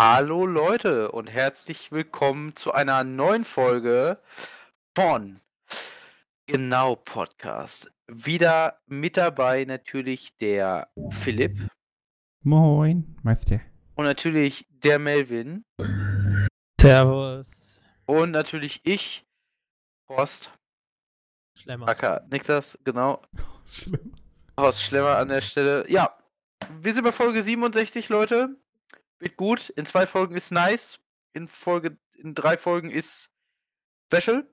Hallo Leute und herzlich willkommen zu einer neuen Folge von Genau Podcast. Wieder mit dabei natürlich der Philipp Moin, Meister. und natürlich der Melvin Servus. und natürlich ich, Horst, Schlemmer. aka Niklas, genau. Horst Schlemmer an der Stelle. Ja, wir sind bei Folge 67, Leute. Wird gut. In zwei Folgen ist nice. In Folge, in drei Folgen ist Special.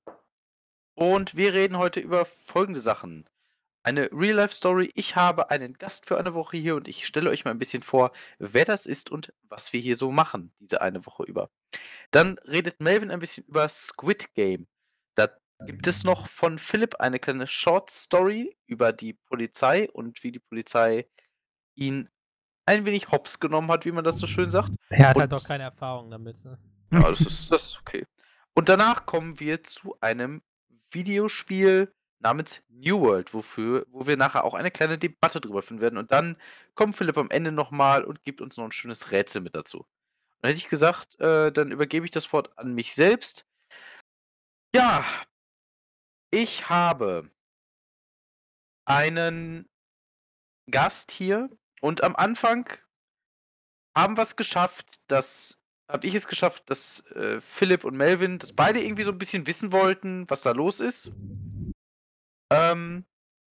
Und wir reden heute über folgende Sachen. Eine Real-Life-Story. Ich habe einen Gast für eine Woche hier und ich stelle euch mal ein bisschen vor, wer das ist und was wir hier so machen, diese eine Woche über. Dann redet Melvin ein bisschen über Squid Game. Da gibt es noch von Philipp eine kleine Short-Story über die Polizei und wie die Polizei ihn ein wenig hops genommen hat, wie man das so schön sagt. Er hat halt Und- doch keine Erfahrung damit. Ne? Ja, das ist, das ist okay. Und danach kommen wir zu einem Videospiel namens New World, wofür, wo wir nachher auch eine kleine Debatte drüber führen werden. Und dann kommt Philipp am Ende nochmal und gibt uns noch ein schönes Rätsel mit dazu. Dann hätte ich gesagt, äh, dann übergebe ich das Wort an mich selbst. Ja, ich habe einen Gast hier und am Anfang haben wir es geschafft, dass habe ich es geschafft, dass äh, Philipp und Melvin, dass beide irgendwie so ein bisschen wissen wollten, was da los ist. Ähm,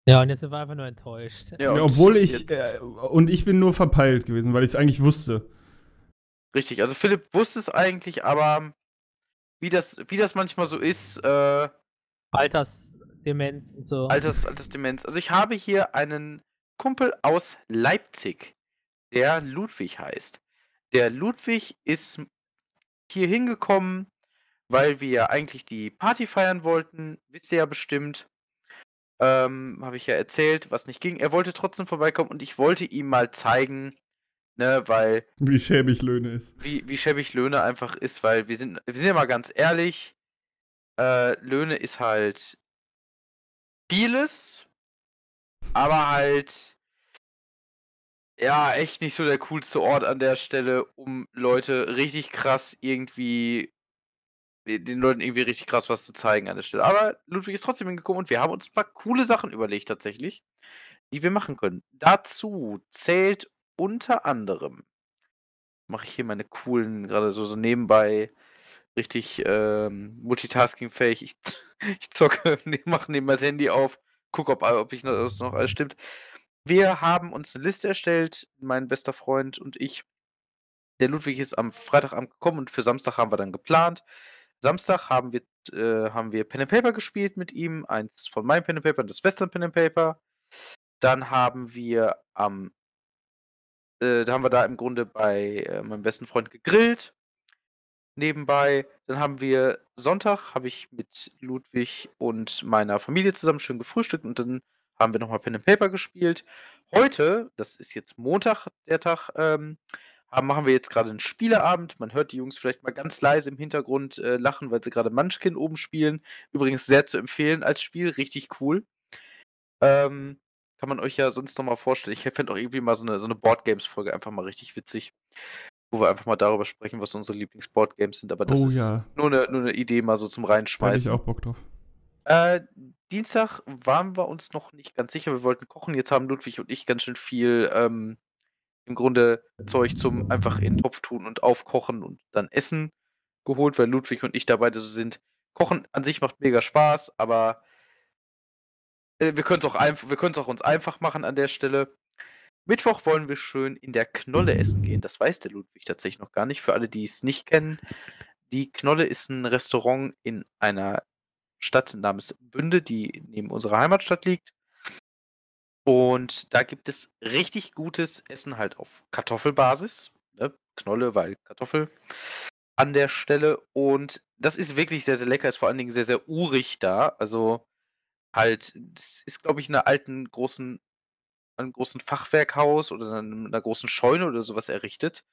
Ja, und jetzt sind wir einfach nur enttäuscht. ja, Ja, und obwohl ich, äh, und ich bin nur verpeilt gewesen, weil ich es eigentlich wusste. Richtig, also Philipp wusste es eigentlich, aber wie das, wie das manchmal so ist, äh, Altersdemenz und so. Alters, Altersdemenz. Also ich habe hier einen Kumpel aus Leipzig, der Ludwig heißt. Der Ludwig ist hier hingekommen, weil wir eigentlich die Party feiern wollten. Wisst ihr ja bestimmt. Ähm, habe ich ja erzählt, was nicht ging. Er wollte trotzdem vorbeikommen und ich wollte ihm mal zeigen, ne, weil Wie schäbig Löhne ist. wie, wie schäbig Löhne einfach ist, weil wir sind, wir sind ja mal ganz ehrlich, äh, Löhne ist halt vieles, aber halt ja echt nicht so der coolste Ort an der Stelle, um Leute richtig krass irgendwie den Leuten irgendwie richtig krass was zu zeigen an der Stelle. Aber Ludwig ist trotzdem hingekommen und wir haben uns ein paar coole Sachen überlegt tatsächlich, die wir machen können. Dazu zählt unter anderem mache ich hier meine coolen, gerade so, so nebenbei richtig ähm, multitaskingfähig. Ich, ich zocke, mache nebenbei das Handy auf, gucke, ob, ob ich das noch alles stimmt. Wir haben uns eine Liste erstellt, mein bester Freund und ich. Der Ludwig ist am Freitagabend gekommen und für Samstag haben wir dann geplant. Samstag haben wir, äh, haben wir Pen and Paper gespielt mit ihm, eins von meinem Pen and Paper und das Western Pen and Paper. Dann haben wir am äh, da haben wir da im Grunde bei äh, meinem besten Freund gegrillt. Nebenbei. Dann haben wir Sonntag, habe ich mit Ludwig und meiner Familie zusammen schön gefrühstückt und dann haben wir nochmal Pen and Paper gespielt. Heute, das ist jetzt Montag, der Tag, ähm, machen wir jetzt gerade einen Spieleabend. Man hört die Jungs vielleicht mal ganz leise im Hintergrund äh, lachen, weil sie gerade Munchkin oben spielen. Übrigens sehr zu empfehlen als Spiel, richtig cool. Ähm, kann man euch ja sonst noch mal vorstellen. Ich fände auch irgendwie mal so eine, so eine Boardgames-Folge einfach mal richtig witzig. Wo wir einfach mal darüber sprechen, was unsere Lieblings-Boardgames sind. Aber das Oh ist ja. nur, eine, nur eine Idee mal so zum Da hätte ich Reinschmeißen. auch Bock drauf. Äh, Dienstag waren wir uns noch nicht ganz sicher. Wir wollten kochen. Jetzt haben Ludwig und ich ganz schön viel ähm, im Grunde Zeug zum einfach in den Topf tun und aufkochen und dann essen geholt, weil Ludwig und ich da beide so sind. Kochen an sich macht mega Spaß, aber äh, wir können es auch, einf wir auch uns einfach machen an der Stelle. Mittwoch wollen wir schön in der Knolle essen gehen. Das weiß der Ludwig tatsächlich noch gar nicht. Für alle, die es nicht kennen, die Knolle ist ein Restaurant in einer Stadt namens Bünde, die neben unserer Heimatstadt liegt. Und da gibt es richtig gutes Essen halt auf Kartoffelbasis. Ne? Knolle, weil Kartoffel an der Stelle. Und das ist wirklich sehr, sehr lecker. Ist vor allen Dingen sehr, sehr urig da. Also halt, das ist, glaube ich, in einer alten großen, einem großen Fachwerkhaus oder in einer großen Scheune oder sowas errichtet.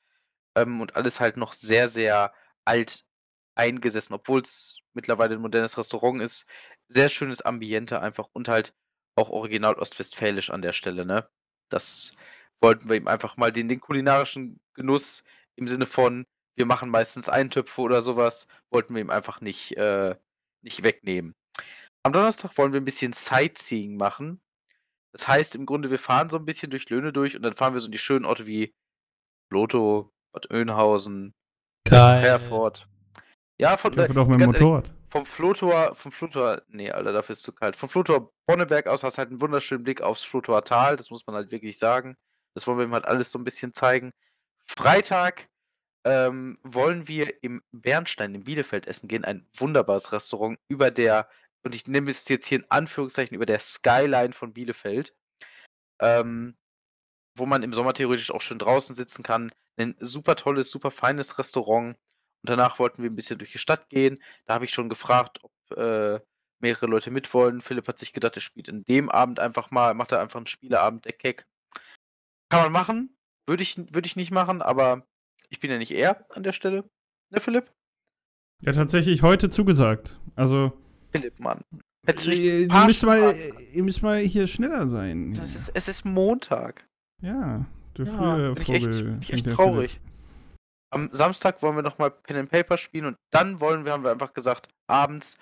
Ähm, und alles halt noch sehr, sehr alt eingesessen, obwohl es mittlerweile ein modernes Restaurant ist. Sehr schönes Ambiente einfach und halt auch original ostwestfälisch an der Stelle, ne? Das wollten wir ihm einfach mal den, den kulinarischen Genuss im Sinne von, wir machen meistens Eintöpfe oder sowas, wollten wir ihm einfach nicht, äh, nicht wegnehmen. Am Donnerstag wollen wir ein bisschen Sightseeing machen. Das heißt im Grunde, wir fahren so ein bisschen durch Löhne durch und dann fahren wir so in die schönen Orte wie Loto, Bad Oeynhausen, Geil. Herford. Ja, von, Ich hoffe doch mit dem ganz ehrlich, Motorrad. vom Flotor, vom Flotor, nee, Alter, dafür ist es zu kalt. Vom Flotor Bonneberg aus hast du halt einen wunderschönen Blick aufs Flotor Tal, das muss man halt wirklich sagen. Das wollen wir ihm halt alles so ein bisschen zeigen. Freitag ähm, wollen wir im Bernstein in Bielefeld essen gehen, ein wunderbares Restaurant über der, und ich nehme es jetzt hier in Anführungszeichen, über der Skyline von Bielefeld. Ähm, wo man im Sommer theoretisch auch schön draußen sitzen kann. Ein super tolles, super feines Restaurant. Und danach wollten wir ein bisschen durch die Stadt gehen. Da habe ich schon gefragt, ob äh, mehrere Leute mitwollen. Philipp hat sich gedacht, er spielt in dem Abend einfach mal, macht er einfach einen Spieleabend, der Keck. Kann man machen. Würde ich, würde ich nicht machen, aber ich bin ja nicht er an der Stelle. Ne, Philipp? Ja, tatsächlich heute zugesagt. Also, Philipp, Mann. Ihr paar müsst, mal, ihr müsst mal hier schneller sein. Es ist, es ist Montag. Ja, der Ja, frühe bin ich echt, Vogel. bin ich echt traurig. Am Samstag wollen wir nochmal Pen and Paper spielen und dann wollen wir, haben wir einfach gesagt, abends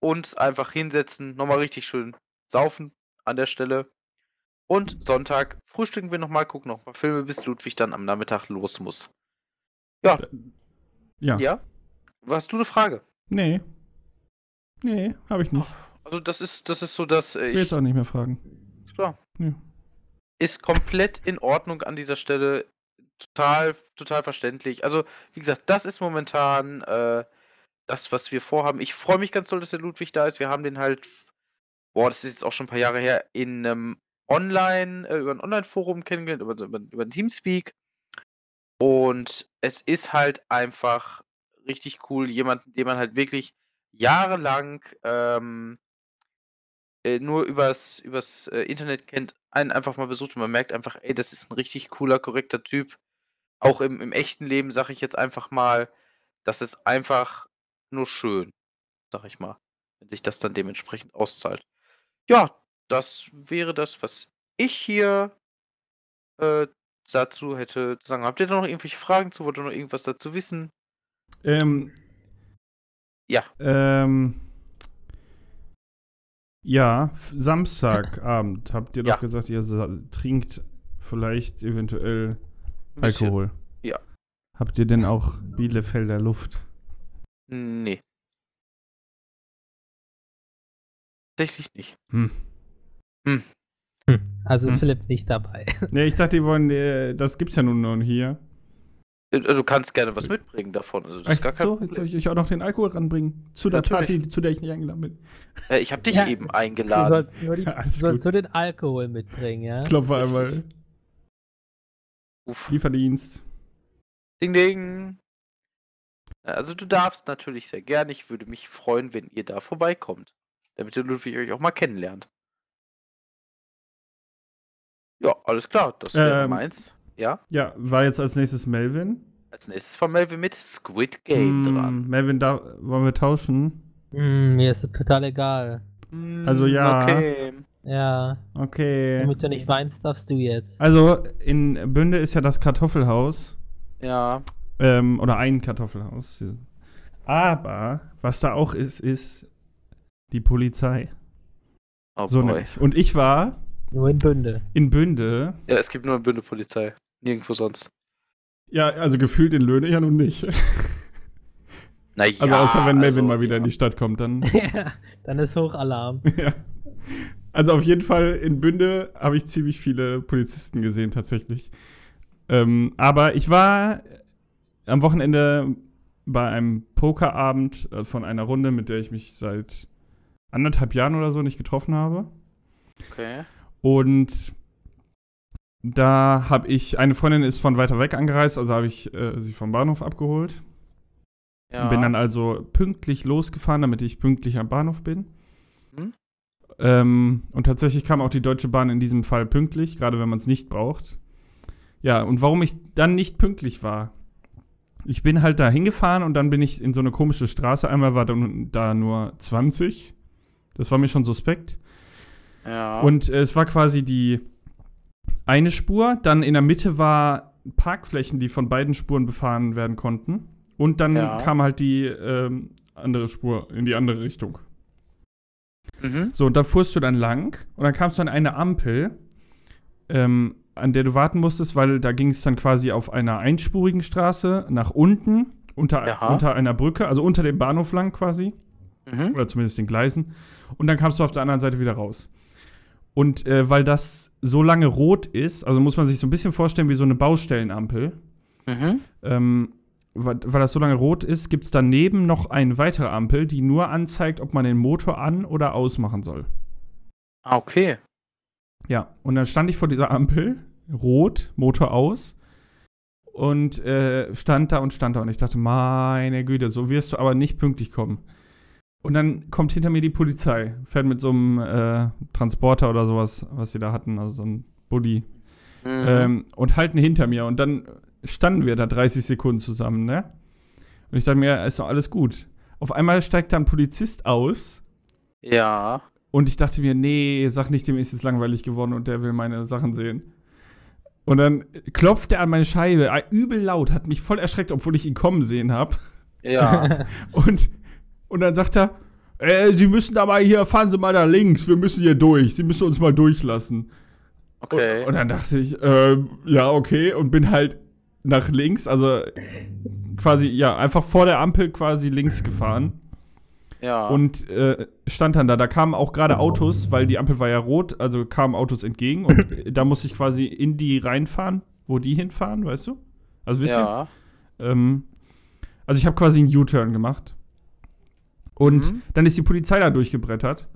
uns einfach hinsetzen, nochmal richtig schön saufen an der Stelle. Und Sonntag frühstücken wir nochmal, gucken noch ein paar Filme, bis Ludwig dann am Nachmittag los muss. Ja, Philipp. Ja. ja. Hast du eine Frage? Nee. Nee, habe ich nicht. Also das ist, das ist so, dass äh, Ich will ich. jetzt auch nicht mehr fragen. Klar. Ja. Ist komplett in Ordnung an dieser Stelle. Total, total verständlich. Also, wie gesagt, das ist momentan äh, das, was wir vorhaben. Ich freue mich ganz doll, dass der Ludwig da ist. Wir haben den halt, boah, das ist jetzt auch schon ein paar Jahre her, in einem Online, äh, über ein Online-Forum kennengelernt, über, über, über ein Teamspeak. Und es ist halt einfach richtig cool, jemanden, den man halt wirklich jahrelang ähm, äh, nur übers, übers äh, Internet kennt, einen einfach mal besucht und man merkt einfach, ey, das ist ein richtig cooler, korrekter Typ. Auch im, im echten Leben sage ich jetzt einfach mal, das ist einfach nur schön, sag ich mal, wenn sich das dann dementsprechend auszahlt. Ja, das wäre das, was ich hier äh, dazu hätte zu sagen. Habt ihr da noch irgendwelche Fragen zu? Wollt ihr noch irgendwas dazu wissen? Ähm, Ja. Ähm, ja, Samstagabend habt ihr doch Ja. gesagt, ihr trinkt vielleicht eventuell bisschen. Alkohol. Ja. Habt ihr denn auch Bielefelder Luft? Nee. Tatsächlich nicht. Hm. Hm. Also ist Hm. Philipp nicht dabei. Nee, ich dachte, die wollen, äh, das gibt's ja nun noch hier. Äh, Du kannst gerne was mitbringen davon. Also das ist gar kein so, jetzt soll ich euch auch noch den Alkohol ranbringen. Zu der Natürlich. Party, zu der ich nicht eingeladen bin. Äh, ich habe dich Ja. eben Du eingeladen. sollst nur, die, Ja, du alles sollst gut. nur den Alkohol mitbringen, ja? Klopfe Richtig. einmal. Uff. Lieferdienst. Ding, ding. Also du darfst natürlich sehr gerne. Ich würde mich freuen, wenn ihr da vorbeikommt. Damit der Ludwig euch auch mal kennenlernt. Ja, alles klar. Das wäre Ähm, meins. Ja. Ja, war jetzt als nächstes Melvin. Als nächstes von Melvin mit Squid Game Hm, dran. Melvin, da wollen wir tauschen. Hm, mir ist das total egal. Also Hm, ja. Okay. Ja, Okay. damit du nicht weinst, darfst du jetzt. Also in Bünde ist ja das Kartoffelhaus. Ja. Ähm, oder ein Kartoffelhaus. Aber was da auch ist, ist die Polizei. Oh So boy. nämlich. Und ich war Nur in Bünde. in Bünde. Ja, es gibt nur eine Bünde-Polizei. Nirgendwo sonst. Ja, also gefühlt in Löhne ja nun nicht. Naja, Also außer wenn Melvin also, mal wieder ja. in die Stadt kommt, dann. ja, dann ist Hochalarm. ja. Also auf jeden Fall in Bünde habe ich ziemlich viele Polizisten gesehen tatsächlich. Ähm, aber ich war am Wochenende bei einem Pokerabend äh, von einer Runde, mit der ich mich seit anderthalb Jahren oder so nicht getroffen habe. Okay. Und da habe ich, eine Freundin ist von weiter weg angereist, also habe ich äh, sie vom Bahnhof abgeholt. Ja. Bin dann also pünktlich losgefahren, damit ich pünktlich am Bahnhof bin. Mhm. Ähm, und tatsächlich kam auch die Deutsche Bahn in diesem Fall pünktlich, gerade wenn man es nicht braucht. Ja, und warum ich dann nicht pünktlich war. Ich bin halt da hingefahren und dann bin ich in so eine komische Straße. Einmal war dann da nur 20. Das war mir schon suspekt. ja. Und äh, es war quasi die eine Spur, dann in der Mitte war Parkflächen, die von beiden Spuren befahren werden konnten. Und dann Ja. kam halt die ähm, andere Spur in die andere Richtung. Mhm. So, und da fuhrst du dann lang und dann kamst du an eine Ampel, ähm, an der du warten musstest, weil da ging es dann quasi auf einer einspurigen Straße nach unten, unter, Ja. unter einer Brücke, also unter dem Bahnhof lang quasi, Mhm. oder zumindest den Gleisen. Und dann kamst du auf der anderen Seite wieder raus. Und äh, weil das so lange rot ist, also muss man sich so ein bisschen vorstellen wie so eine Baustellenampel, Mhm. ähm, weil, weil das so lange rot ist, gibt es daneben noch eine weitere Ampel, die nur anzeigt, ob man den Motor an- oder ausmachen soll. Ah, okay. Ja, und dann stand ich vor dieser Ampel, rot, Motor aus, und äh, stand da und stand da. Und ich dachte, meine Güte, so wirst du aber nicht pünktlich kommen. Und dann kommt hinter mir die Polizei, fährt mit so einem äh, Transporter oder sowas, was sie da hatten, also so ein Bulli, Mhm. ähm, und halten hinter mir. Und dann standen wir da 30 Sekunden zusammen, ne? Und ich dachte mir, ist doch alles gut. Auf einmal steigt da ein Polizist aus ja. und ich dachte mir, nee, sag nicht, dem ist jetzt langweilig geworden und der will meine Sachen sehen. Und dann klopft er an meine Scheibe, äh, übel laut, hat mich voll erschreckt, obwohl ich ihn kommen sehen habe. Ja. Und, und dann sagt er, äh, Sie müssen da mal hier, fahren Sie mal da links, wir müssen hier durch, Sie müssen uns mal durchlassen. Okay. Und, und dann dachte ich, äh, ja, okay, und bin halt nach links, also quasi, ja, einfach vor der Ampel quasi links gefahren. ja. Und äh, stand dann da. Da kamen auch gerade Autos, weil die Ampel war ja rot, also kamen Autos entgegen und da musste ich quasi in die reinfahren, wo die hinfahren, weißt du? Also wisst ja. ihr? Ähm, also ich habe quasi einen U-Turn gemacht. Und Mhm. dann ist die Polizei da durchgebrettert.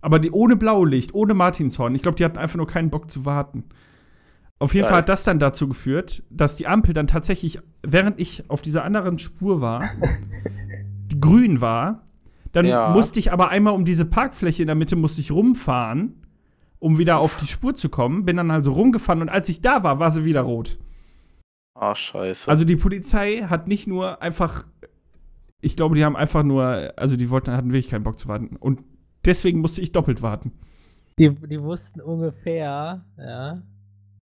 Aber die ohne Blaulicht, ohne Martinshorn. Ich glaube, die hatten einfach nur keinen Bock zu warten. Auf jeden Geil. Fall hat das dann dazu geführt, dass die Ampel dann tatsächlich, während ich auf dieser anderen Spur war, die grün war. Dann Ja. musste ich aber einmal um diese Parkfläche in der Mitte musste ich rumfahren, um wieder auf die Spur zu kommen. Bin dann also rumgefahren und als ich da war, war sie wieder rot. Ah, scheiße. Also die Polizei hat nicht nur einfach, ich glaube, die haben einfach nur, also die wollten, hatten wirklich keinen Bock zu warten. Und deswegen musste ich doppelt warten. Die, die wussten ungefähr, ja,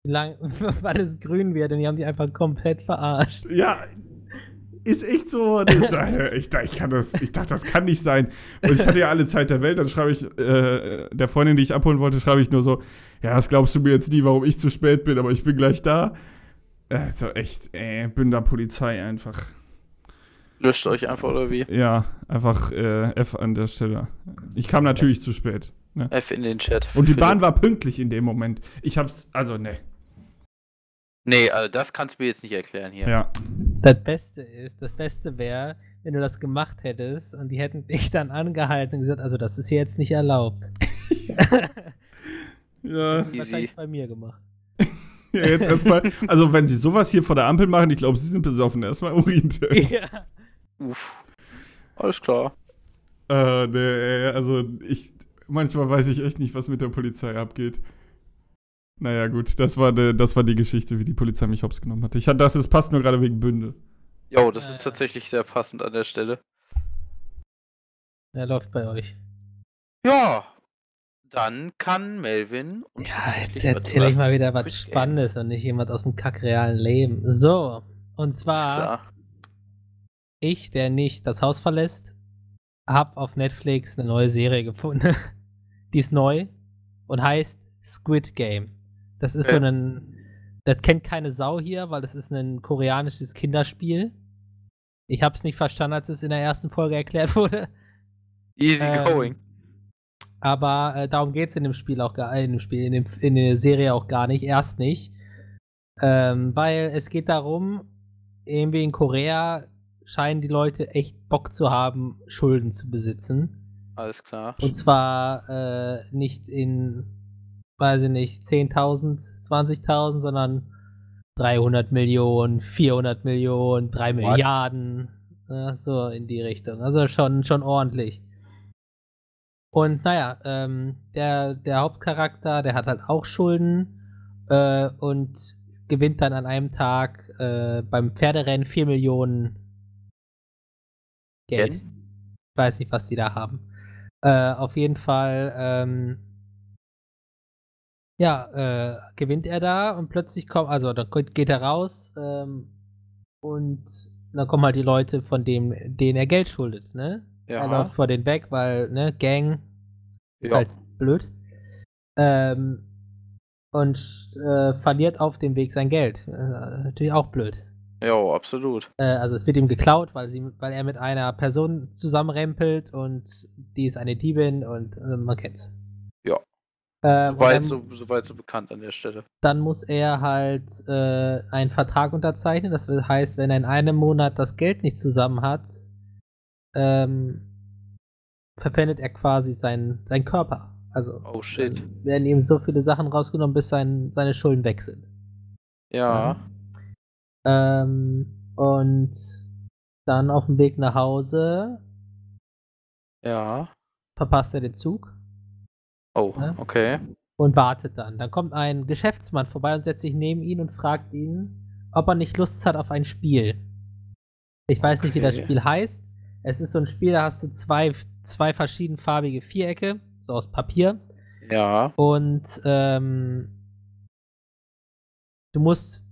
wie lang, wann es grün wird und die haben die einfach komplett verarscht. Ja, ist echt so. Das, ich, ich, kann das, ich dachte, das kann nicht sein. Und ich hatte ja alle Zeit der Welt. Dann schreibe ich, äh, der Freundin, die ich abholen wollte, schreibe ich nur so: Ja, das glaubst du mir jetzt nie, warum ich zu spät bin, aber ich bin gleich da. Äh, so echt, äh, Bünder Polizei einfach. Löscht euch einfach oder wie? Ja, einfach äh, F an der Stelle. Ich kam natürlich zu spät. Ne? F in den Chat. Und die. Bahn war pünktlich in dem Moment. Ich hab's, also ne. Nee, also das kannst du mir jetzt nicht erklären hier. Ja. Das Beste ist, das Beste wäre, wenn du das gemacht hättest und die hätten dich dann angehalten und gesagt, also das ist hier jetzt nicht erlaubt. Ja. Das Easy. wahrscheinlich bei mir gemacht. ja jetzt erstmal, also wenn sie sowas hier vor der Ampel machen, ich glaube, sie sind besoffen. Erstmal Urintest. ja. Uff. Alles klar. Äh, nee, also ich, manchmal weiß ich echt nicht, was mit der Polizei abgeht. Naja, gut, das war, de, das war die Geschichte, wie die Polizei mich hops genommen hatte. Ich hatte das, es passt nur gerade wegen Bünde. Jo, das ist Äh. tatsächlich sehr passend an der Stelle. Er läuft bei euch. Ja. Dann kann Melvin uns Ja, jetzt erzähle ich mal wieder was Spannendes und nicht jemand aus dem kackrealen Leben. So, und Ist zwar, klar. Ich, der nicht das Haus verlässt, hab auf Netflix eine neue Serie gefunden. Die ist neu und heißt Squid Game. Das ist so Okay. ein, das kennt keine Sau hier, weil das ist ein koreanisches Kinderspiel. Ich hab's nicht verstanden, als es in der ersten Folge erklärt wurde. Easy Ähm, going. Aber äh, darum geht es in dem Spiel auch gar in dem Spiel, in, dem, in der Serie auch gar nicht, erst nicht. Ähm, weil es geht darum, irgendwie in Korea scheinen die Leute echt Bock zu haben, Schulden zu besitzen. Alles klar. Und zwar äh, nicht in, weiß ich nicht, 10.000, 20.000, sondern 300 Millionen, 400 Millionen, 3 What? Milliarden, ja, so in die Richtung. Also schon, schon ordentlich. Und naja, ähm, der, der Hauptcharakter, der hat halt auch Schulden äh, und gewinnt dann an einem Tag äh, beim Pferderennen 4 Millionen Geld. Ich weiß nicht, was die da haben. Äh, auf jeden Fall ähm, ja, äh, gewinnt er da und plötzlich kommt, also dann geht er raus ähm, und dann kommen halt die Leute, von dem, denen er Geld schuldet, ne? Er läuft Ja. vor denen weg, weil, ne, Gang ist Ja. halt blöd. Ähm, und äh, verliert auf dem Weg sein Geld. Äh, natürlich auch blöd. Ja, absolut. Äh, also es wird ihm geklaut, weil, sie, weil er mit einer Person zusammenrempelt und die ist eine Diebin und äh, man kennt's. Ja. Ähm, Soweit so, soweit so bekannt an der Stelle. dann muss er halt äh, einen Vertrag unterzeichnen. Das heißt, wenn er in einem Monat das Geld nicht zusammen hat, ähm, verpfändet er quasi seinen, seinen Körper. Also Oh shit. werden ihm so viele Sachen rausgenommen, bis sein, seine Schulden weg sind. Ja. Ähm, und dann auf dem Weg nach Hause Ja. verpasst er den Zug Oh, Ja. okay. und wartet dann. Dann kommt ein Geschäftsmann vorbei und setzt sich neben ihn und fragt ihn, ob er nicht Lust hat auf ein Spiel. Ich weiß nicht, wie das Okay. Spiel heißt. Es ist so ein Spiel, da hast du zwei, zwei verschiedenfarbige Vierecke, so aus Papier. Ja. Und ähm, du musst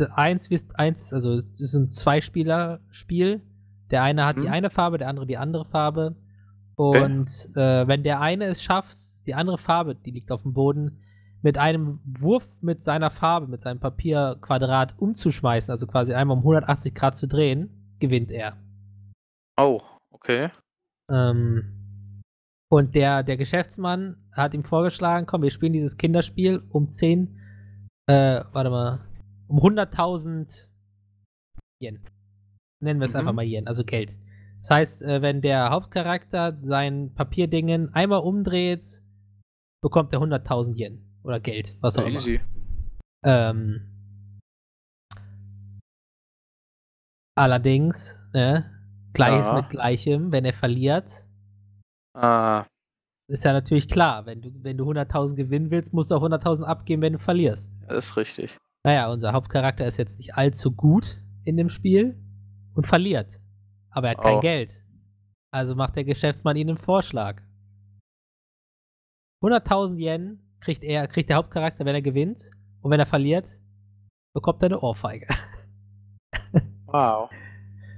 da, da, eins wirst eins, also es ist ein Zweispieler-Spiel. Der eine hat die Mhm. eine Farbe, der andere die andere Farbe. Okay. Und äh, wenn der eine es schafft, die andere Farbe, die liegt auf dem Boden, mit einem Wurf mit seiner Farbe, mit seinem Papierquadrat umzuschmeißen, also quasi einmal um 180 Grad zu drehen, gewinnt er. Oh, okay. Ähm, und der, der Geschäftsmann hat ihm vorgeschlagen, komm, wir spielen dieses Kinderspiel um 10, äh, warte mal, um 100.000 Yen. Nennen wir es Mhm. einfach mal Yen, also Geld. Das heißt, äh, wenn der Hauptcharakter sein Papierdingen einmal umdreht, bekommt er 100.000 Yen. Oder Geld, was auch immer. Easy. Ähm, allerdings, ne, Gleiches Ja. mit Gleichem, wenn er verliert, Ah, ist ja natürlich klar, wenn du, wenn du 100.000 gewinnen willst, musst du auch 100.000 abgeben, wenn du verlierst. das ist richtig. Naja, unser Hauptcharakter ist jetzt nicht allzu gut in dem Spiel und verliert. Aber er hat kein Oh. Geld. Also macht der Geschäftsmann ihnen einen Vorschlag. 100.000 Yen kriegt er, kriegt der Hauptcharakter, wenn er gewinnt. Und wenn er verliert, bekommt er eine Ohrfeige. Wow.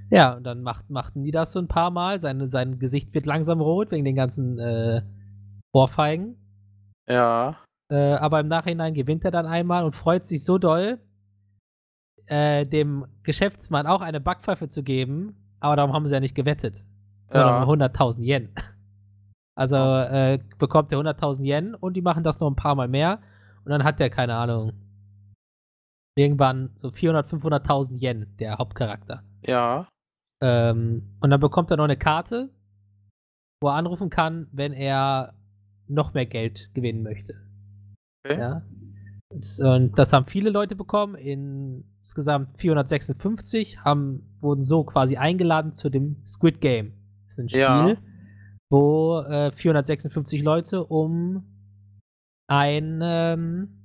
Ja, und dann macht, machten die das so ein paar Mal. Sein, sein Gesicht wird langsam rot wegen den ganzen äh, Ohrfeigen. Ja. Äh, aber im Nachhinein gewinnt er dann einmal und freut sich so doll, äh, dem Geschäftsmann auch eine Backpfeife zu geben. Aber darum haben sie ja nicht gewettet. Ja. um 100.000 Yen. Also äh, bekommt er 100.000 Yen und die machen das noch ein paar Mal mehr. Und dann hat er, keine Ahnung, irgendwann so 400.000, 500.000 Yen, der Hauptcharakter. Ja. Ähm, und dann bekommt er noch eine Karte, wo er anrufen kann, wenn er noch mehr Geld gewinnen möchte. Okay. Ja. Und, das haben viele Leute bekommen. Insgesamt 456 haben, wurden so quasi eingeladen zu dem Squid Game. Das ist ein Spiel, Ja. wo äh, 456 Leute um ein ähm,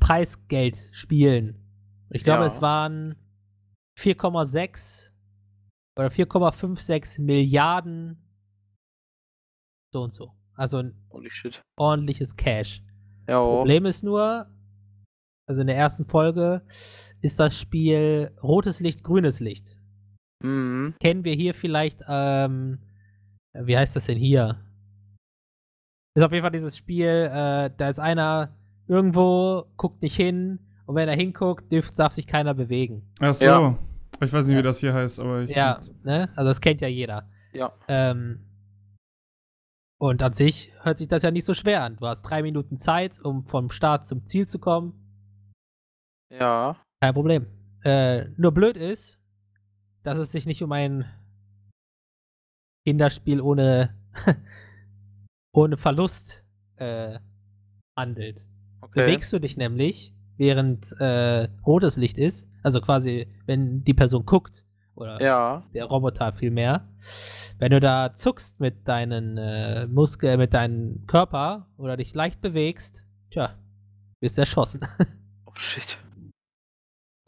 Preisgeld spielen. Ich glaube, Ja. es waren 4,6 oder 4,56 Milliarden so und so. Also ein ordentliches Cash. Ja. oh. Problem ist nur, also in der ersten Folge ist das Spiel rotes Licht, grünes Licht. Mhm. Kennen wir hier vielleicht, ähm, wie heißt das denn hier? Ist auf jeden Fall dieses Spiel, äh, da ist einer irgendwo, guckt nicht hin und wenn er hinguckt, dürft, darf sich keiner bewegen. Ach so. Ja. Ich weiß nicht, Ja. wie das hier heißt, aber ich. Ja, ne? Also das kennt ja jeder. Ja. Ähm, und an sich hört sich das ja nicht so schwer an. Du hast drei Minuten Zeit, um vom Start zum Ziel zu kommen. Ja. Kein Problem. Äh, nur blöd ist, dass es sich nicht um ein Kinderspiel ohne, ohne Verlust äh, handelt. Okay. Bewegst du dich nämlich, während äh, rotes Licht ist, also quasi, wenn die Person guckt, oder Ja. der Roboter vielmehr, wenn du da zuckst mit deinen äh, Muskeln, mit deinem Körper oder dich leicht bewegst, tja, wirst erschossen. Oh shit.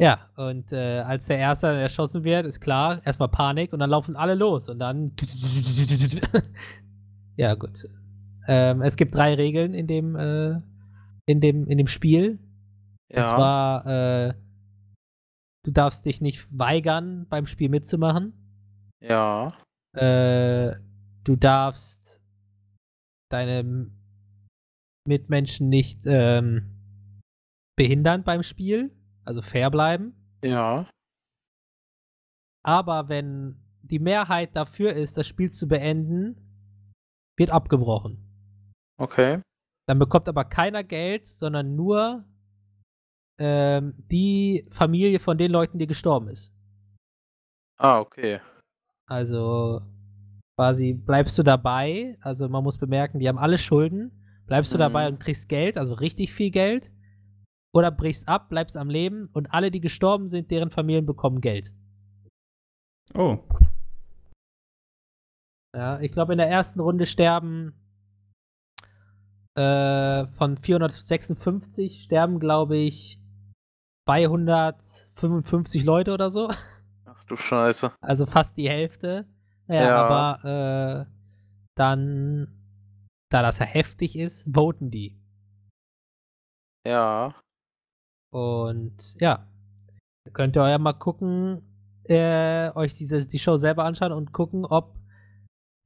Ja, und äh, als der Erste dann erschossen wird, ist klar, erstmal Panik und dann laufen alle los und dann. ja, gut. Ähm, es gibt drei Regeln in dem, äh, in dem, in dem Spiel. Und Ja. zwar, äh, du darfst dich nicht weigern, beim Spiel mitzumachen. Ja. Äh, du darfst deine Mitmenschen nicht ähm, behindern beim Spiel, also fair bleiben. Ja. Aber wenn die Mehrheit dafür ist, das Spiel zu beenden, wird abgebrochen. Okay. Dann bekommt aber keiner Geld, sondern nur ähm, die Familie von den Leuten, die gestorben ist. Ah, okay. Also quasi bleibst du dabei. Also man muss bemerken, die haben alle Schulden. Bleibst du dabei Mhm. und kriegst Geld, also richtig viel Geld. Oder brichst ab, bleibst am Leben und alle, die gestorben sind, deren Familien bekommen Geld. Oh. Ja, ich glaube, in der ersten Runde sterben äh, von 456 sterben, glaube ich, 255 Leute oder so. Ach du Scheiße. Also fast die Hälfte. Naja, Ja. aber äh, dann, da das ja heftig ist, voten die. Ja. Und ja, da könnt ihr ja mal gucken, äh, euch diese, die Show selber anschauen und gucken, ob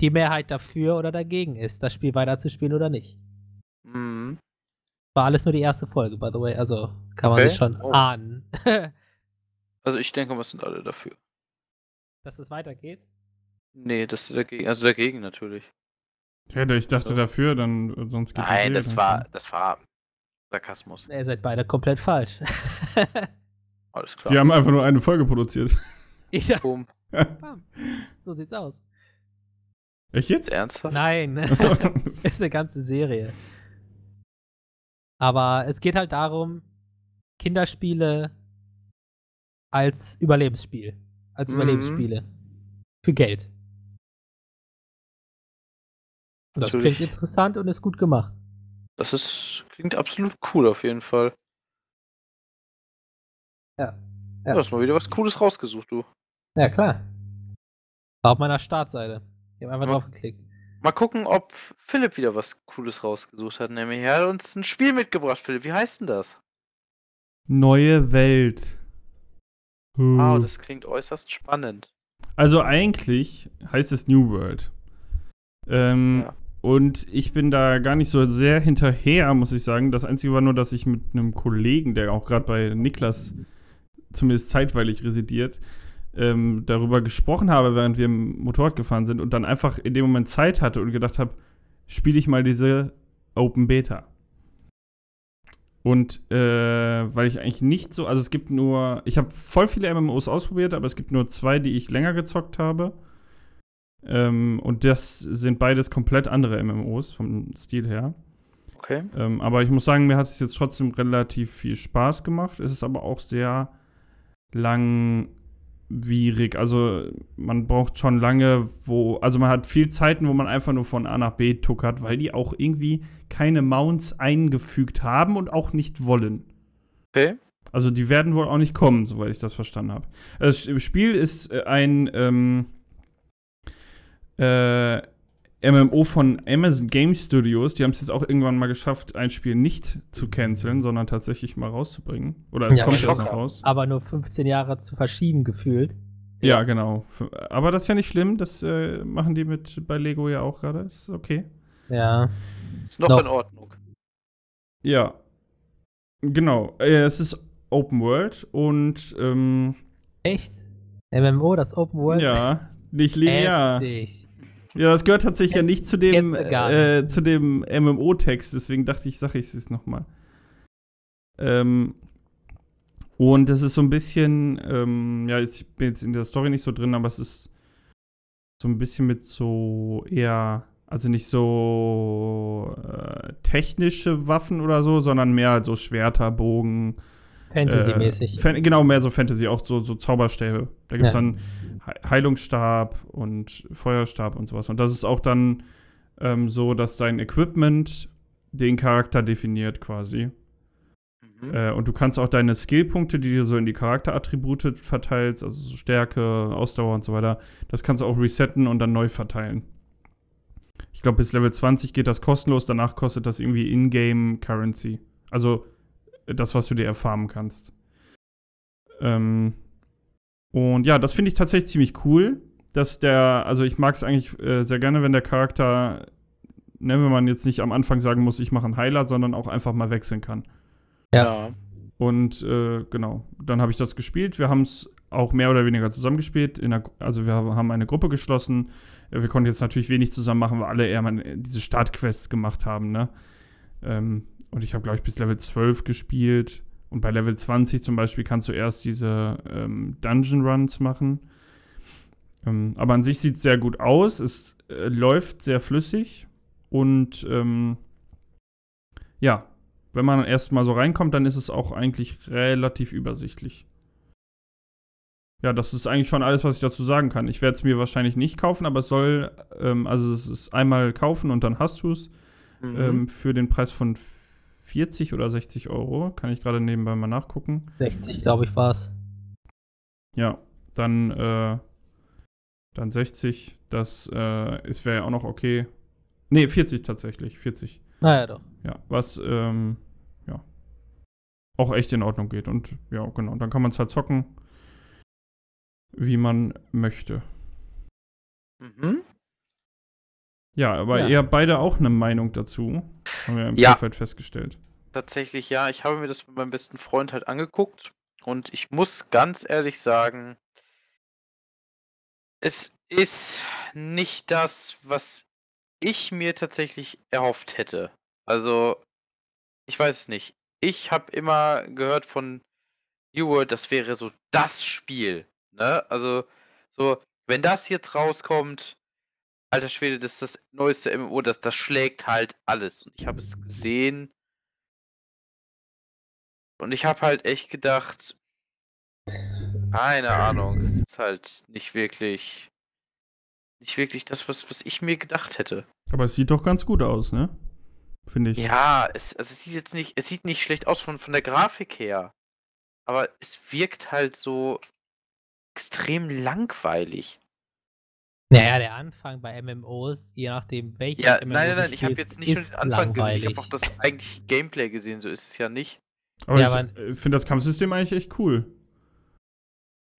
die Mehrheit dafür oder dagegen ist, das Spiel weiterzuspielen oder nicht. Mhm. War alles nur die erste Folge, by the way, also kann man Okay. sich schon Oh. ahnen, Also ich denke, was sind alle dafür? dass es weitergeht. Nee, das ist dagegen. Also dagegen natürlich. Ja, ich dachte So. dafür, dann äh, sonst geht Nein, eh das dann war, das war Sarkasmus. Ihr seid beide komplett falsch. Alles klar. Die haben einfach nur eine Folge produziert. ja, Boom. bam. so sieht's aus. Echt jetzt? Ernsthaft? Nein. Achso. ist eine ganze Serie. Aber es geht halt darum, Kinderspiele als Überlebensspiel. Als Mhm. Überlebensspiele. Für Geld. Das Natürlich. klingt interessant und ist gut gemacht. Das ist, klingt absolut cool auf jeden Fall. Ja. Ja. Du hast mal wieder was Cooles rausgesucht, du. Ja, klar. War auf meiner Startseite. Ich habe einfach Ja. drauf geklickt. Mal gucken, ob Philipp wieder was Cooles rausgesucht hat. Nämlich, er hat uns ein Spiel mitgebracht, Philipp. Wie heißt denn das? Neue Welt. Wow, Huh. das klingt äußerst spannend. Also eigentlich heißt es New World. Ähm, Ja. Und ich bin da gar nicht so sehr hinterher, muss ich sagen. Das Einzige war nur, dass ich mit einem Kollegen, der auch gerade bei Niklas zumindest zeitweilig residiert, ähm, darüber gesprochen habe, während wir im Motorrad gefahren sind und dann einfach in dem Moment Zeit hatte und gedacht habe, spiele ich mal diese Open Beta. Und äh, weil ich eigentlich nicht so, also es gibt nur, ich habe voll viele MMOs ausprobiert, aber es gibt nur zwei, die ich länger gezockt habe. Ähm, und das sind beides komplett andere MMOs vom Stil her. Okay. Ähm, aber ich muss sagen, mir hat es jetzt trotzdem relativ viel Spaß gemacht. Es ist aber auch sehr langwierig. Also man braucht schon lange, wo, also man hat viel Zeiten, wo man einfach nur von A nach B tuckert, weil die auch irgendwie keine Mounts eingefügt haben und auch nicht wollen. Okay. Also die werden wohl auch nicht kommen, soweit ich das verstanden habe. Das Spiel ist äh, ein ähm, äh, MMO von Amazon Game Studios. Die haben es jetzt auch irgendwann mal geschafft, ein Spiel nicht zu canceln, sondern tatsächlich mal rauszubringen. Oder es Ja, kommt Schocker. noch raus. Aber nur 15 Jahre zu verschieben gefühlt. Ja, genau. F- Aber das ist ja nicht schlimm. Das äh, machen die mit bei Lego ja auch gerade. Ist okay. Ja. Ist noch Noch. in Ordnung. Ja. Genau. Äh, es ist Open World und ähm, Echt? MMO, das Open World? ja, nicht linear. Heftig. Ja, das gehört tatsächlich ja nicht zu dem, äh, zu dem MMO-Text, deswegen dachte ich, sage ich es nochmal. Ähm, und es ist so ein bisschen, ähm, ja, ich bin jetzt in der Story nicht so drin, aber es ist so ein bisschen mit so eher, also nicht so äh, technische Waffen oder so, sondern mehr halt so Schwerter, Bogen. Fantasy-mäßig. Äh, Fan genau, mehr so Fantasy, auch so, so Zauberstäbe. Da gibt es Ja. dann Heilungsstab und Feuerstab und sowas. Und das ist auch dann ähm, so, dass dein Equipment den Charakter definiert quasi. Mhm. Äh, und du kannst auch deine Skillpunkte, die du so in die Charakterattribute verteilst, also so Stärke, Ausdauer und so weiter, das kannst du auch resetten und dann neu verteilen. Ich glaube, bis Level 20 geht das kostenlos, danach kostet das irgendwie Ingame Currency. Also das, was du dir erfarmen kannst. Ähm, und ja, das finde ich tatsächlich ziemlich cool, dass der, also ich mag es eigentlich äh, sehr gerne, wenn der Charakter, ne, wenn man jetzt nicht am Anfang sagen muss, ich mache einen Heiler, sondern auch einfach mal wechseln kann. Ja. Und äh, genau, dann habe ich das gespielt. Wir haben es auch mehr oder weniger zusammengespielt. In der, also wir haben eine Gruppe geschlossen. Äh, Wir konnten jetzt natürlich wenig zusammen machen, weil alle eher mal diese Startquests gemacht haben, ne? Ähm, und ich habe, glaube ich, bis Level 12 gespielt. Und bei Level 20 zum Beispiel kannst du erst diese ähm, Dungeon Runs machen. Ähm, aber an sich sieht es sehr gut aus. Es äh, läuft sehr flüssig. Und ähm, ja, wenn man erst mal so reinkommt, dann ist es auch eigentlich relativ übersichtlich. Ja, das ist eigentlich schon alles, was ich dazu sagen kann. Ich werde es mir wahrscheinlich nicht kaufen, aber es soll, ähm, also es ist einmal kaufen und dann hast du es Mhm. ähm, für den Preis von 40 oder 60 Euro. Kann ich gerade nebenbei mal nachgucken. 60, glaube ich, war es. Ja, dann, äh, dann 60. Das äh, ist wäre ja auch noch okay. Nee, 40 tatsächlich. 40. Naja, doch. Ja, was, ähm, ja, auch echt in Ordnung geht. Und ja, genau, dann kann man es halt zocken, wie man möchte. Mhm. Ja, aber Ja. ihr habt beide auch eine Meinung dazu. Haben wir im Ja. Vorfeld festgestellt. Tatsächlich, ja. Ich habe mir das mit meinem besten Freund halt angeguckt und ich muss ganz ehrlich sagen, es ist nicht das, was ich mir tatsächlich erhofft hätte. Also, ich weiß es nicht. Ich habe immer gehört von New World, das wäre so das Spiel. Ne? Also, so, wenn das jetzt rauskommt, alter Schwede, das ist das neueste MMO, das, das schlägt halt alles. Und ich habe es gesehen. Und ich habe halt echt gedacht, keine Ahnung, es ist halt nicht wirklich, nicht wirklich das, was, was ich mir gedacht hätte. Aber es sieht doch ganz gut aus, ne? Finde ich. Ja, es, also es sieht jetzt nicht, es sieht nicht schlecht aus von, von der Grafik her. Aber es wirkt halt so extrem langweilig. Naja, der Anfang bei MMOs, je nachdem welches Ja, MMO nein, nein, nein, ich habe jetzt nicht nur den Anfang gesehen, ich langweilig. habe auch das eigentliche Gameplay gesehen, so ist es ja nicht. Aber Ja, ich äh, finde das Kampfsystem eigentlich echt cool.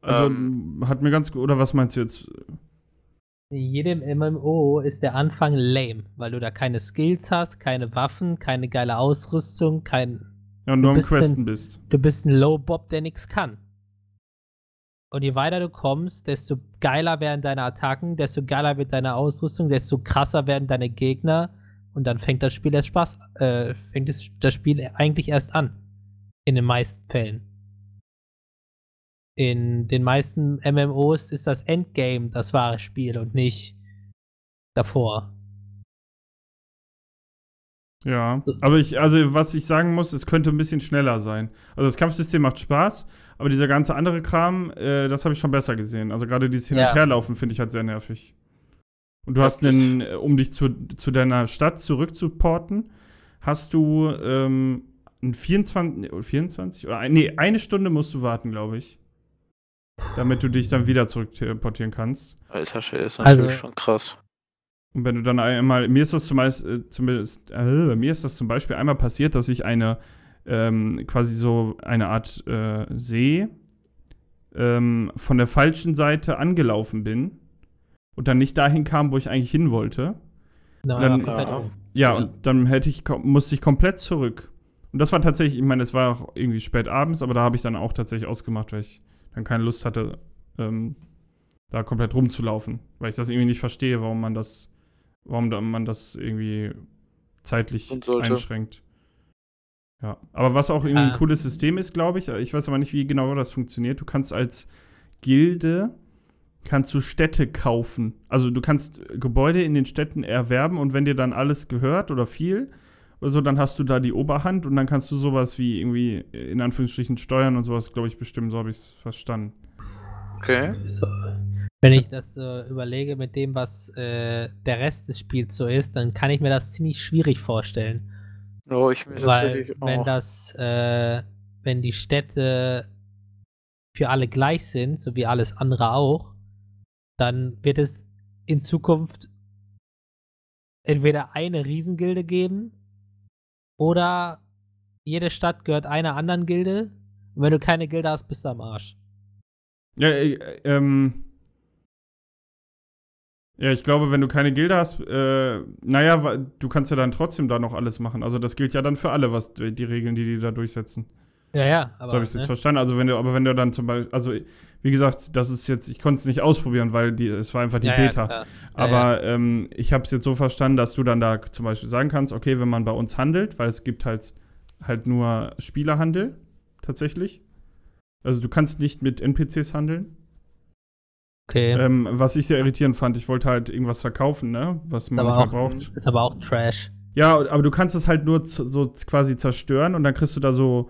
Also, Ähm. hat mir ganz gut. Oder was meinst du jetzt? In jedem MMO ist der Anfang lame, weil du da keine Skills hast, keine Waffen, keine geile Ausrüstung, kein. Ja, und Du du am bist Questen ein- bist. Du bist ein Low-Bob, der nichts kann. Und je weiter du kommst, desto geiler werden deine Attacken, desto geiler wird deine Ausrüstung, desto krasser werden deine Gegner. Und dann fängt das Spiel erst Spaß, äh, fängt das, Spiel eigentlich erst an. In den meisten Fällen. In den meisten MMOs ist das Endgame das wahre Spiel und nicht davor. Ja, aber ich, also was ich sagen muss, es könnte ein bisschen schneller sein. Also das Kampfsystem macht Spaß, aber dieser ganze andere Kram, äh, das habe ich schon besser gesehen. Also gerade dieses Hin- Ja. und Herlaufen finde ich halt sehr nervig. Und du Ja, hast einen, äh, um dich zu, zu deiner Stadt zurückzuporten, hast du ähm, ein 24, nee, 24 oder ein, nee, eine Stunde musst du warten, glaube ich. Damit du dich dann wieder zurückportieren kannst. Alter Schwede, ist Also- natürlich schon krass. Und wenn du dann einmal, mir ist das zumeist, äh, zumindest, äh, mir ist das zum Beispiel einmal passiert, dass ich eine, ähm, quasi so eine Art äh, See ähm, von der falschen Seite angelaufen bin und dann nicht dahin kam, wo ich eigentlich hin wollte. Na, Dann- Ja. Ja, und dann hätte ich, musste ich komplett zurück. Und das war tatsächlich, ich meine, es war auch irgendwie spät abends, aber da habe ich dann auch tatsächlich ausgemacht, weil ich dann keine Lust hatte, ähm, da komplett rumzulaufen. Weil ich das irgendwie nicht verstehe, warum man das, warum man das irgendwie zeitlich einschränkt. Ja, aber was auch irgendwie ein Ah. cooles System ist, glaube ich, ich weiß aber nicht, wie genau das funktioniert. Du kannst als Gilde kannst du Städte kaufen. Also du kannst Gebäude in den Städten erwerben und wenn dir dann alles gehört oder viel oder so, dann hast du da die Oberhand und dann kannst du sowas wie irgendwie in Anführungsstrichen steuern und sowas, glaube ich, bestimmen. So habe ich es verstanden. Okay. So. Wenn ich das äh, überlege mit dem, was äh, der Rest des Spiels so ist, dann kann ich mir das ziemlich schwierig vorstellen. Oh, ich mir Weil wenn das, äh, wenn die Städte für alle gleich sind, so wie alles andere auch, dann wird es in Zukunft entweder eine Riesengilde geben oder jede Stadt gehört einer anderen Gilde. Und wenn du keine Gilde hast, bist du am Arsch. Ja, äh, ähm. Ja, ich glaube, wenn du keine Gilde hast, äh, naja, du kannst ja dann trotzdem da noch alles machen. Also das gilt ja dann für alle, was die Regeln, die die da durchsetzen. Ja, ja, aber. so habe ich es jetzt ne? verstanden. Also wenn du, aber wenn du dann zum Beispiel, also wie gesagt, das ist jetzt, ich konnte es nicht ausprobieren, weil die, es war einfach die ja, ja, Beta. klar. Ja, Aber Ähm, ich habe es jetzt so verstanden, dass du dann da zum Beispiel sagen kannst, okay, wenn man bei uns handelt, weil es gibt halt halt nur Spielerhandel tatsächlich. Also du kannst nicht mit NPCs handeln. Okay. Ähm, was ich sehr irritierend fand, ich wollte halt irgendwas verkaufen, ne? Was man auch, mehr braucht. ist aber auch Trash. Ja, aber du kannst es halt nur so quasi zerstören und dann kriegst du da so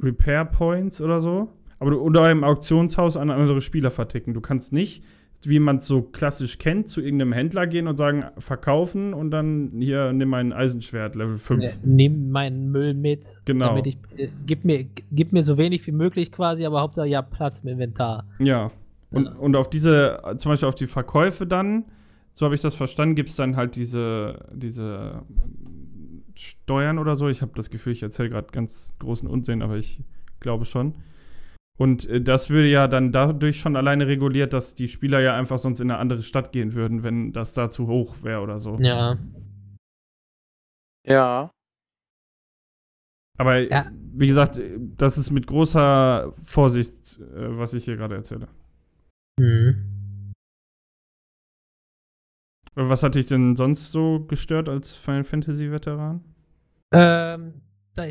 Repair Points oder so. Aber du unter einem Auktionshaus an andere Spieler verticken. Du kannst nicht, wie man es so klassisch kennt, zu irgendeinem Händler gehen und sagen, verkaufen und dann hier nimm mein Eisenschwert Level 5. Äh, Nimm meinen Müll mit. Genau. Damit ich, äh, gib, mir, gib mir so wenig wie möglich quasi, aber Hauptsache ja Platz im Inventar. Ja. Und, Ja. und auf diese, zum Beispiel auf die Verkäufe dann, so habe ich das verstanden, gibt es dann halt diese, diese Steuern oder so. Ich habe das Gefühl, ich erzähle gerade ganz großen Unsinn, aber ich glaube schon. Und äh, das würde ja dann dadurch schon alleine reguliert, dass die Spieler ja einfach sonst in eine andere Stadt gehen würden, wenn das da zu hoch wäre oder so. Ja. Ja. Aber Ja. wie gesagt, das ist mit großer Vorsicht, äh, was ich hier gerade erzähle. Hm. Äh, Was hat dich denn sonst so gestört als Final Fantasy Veteran? Ähm,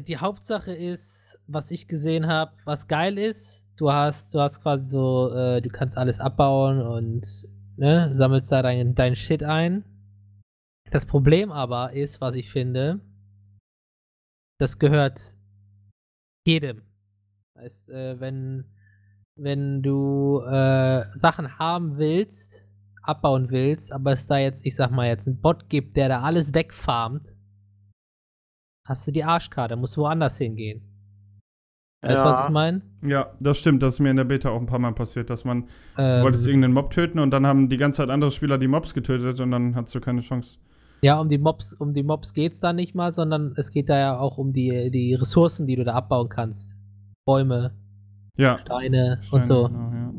die Hauptsache ist, was ich gesehen habe, was geil ist, du hast, du hast quasi so, äh, du kannst alles abbauen und ne, sammelst da dein, dein Shit ein. Das Problem aber ist, was ich finde, das gehört jedem. Heißt, äh, wenn, wenn du äh, Sachen haben willst, abbauen willst, aber es da jetzt, ich sag mal, jetzt einen Bot gibt, der da alles wegfarmt, hast du die Arschkarte, musst du woanders hingehen. Weißt du, was ich meine? Ja, das stimmt. Das ist mir in der Beta auch ein paar Mal passiert, dass man, du Ähm, wolltest irgendeinen Mob töten und dann haben die ganze Zeit andere Spieler die Mobs getötet und dann hattest du keine Chance. ja, um die Mobs, um die Mobs geht's da nicht mal, sondern es geht da ja auch um die, die Ressourcen, die du da abbauen kannst. Bäume, Ja. Steine, Steine, und so. Genau, ja.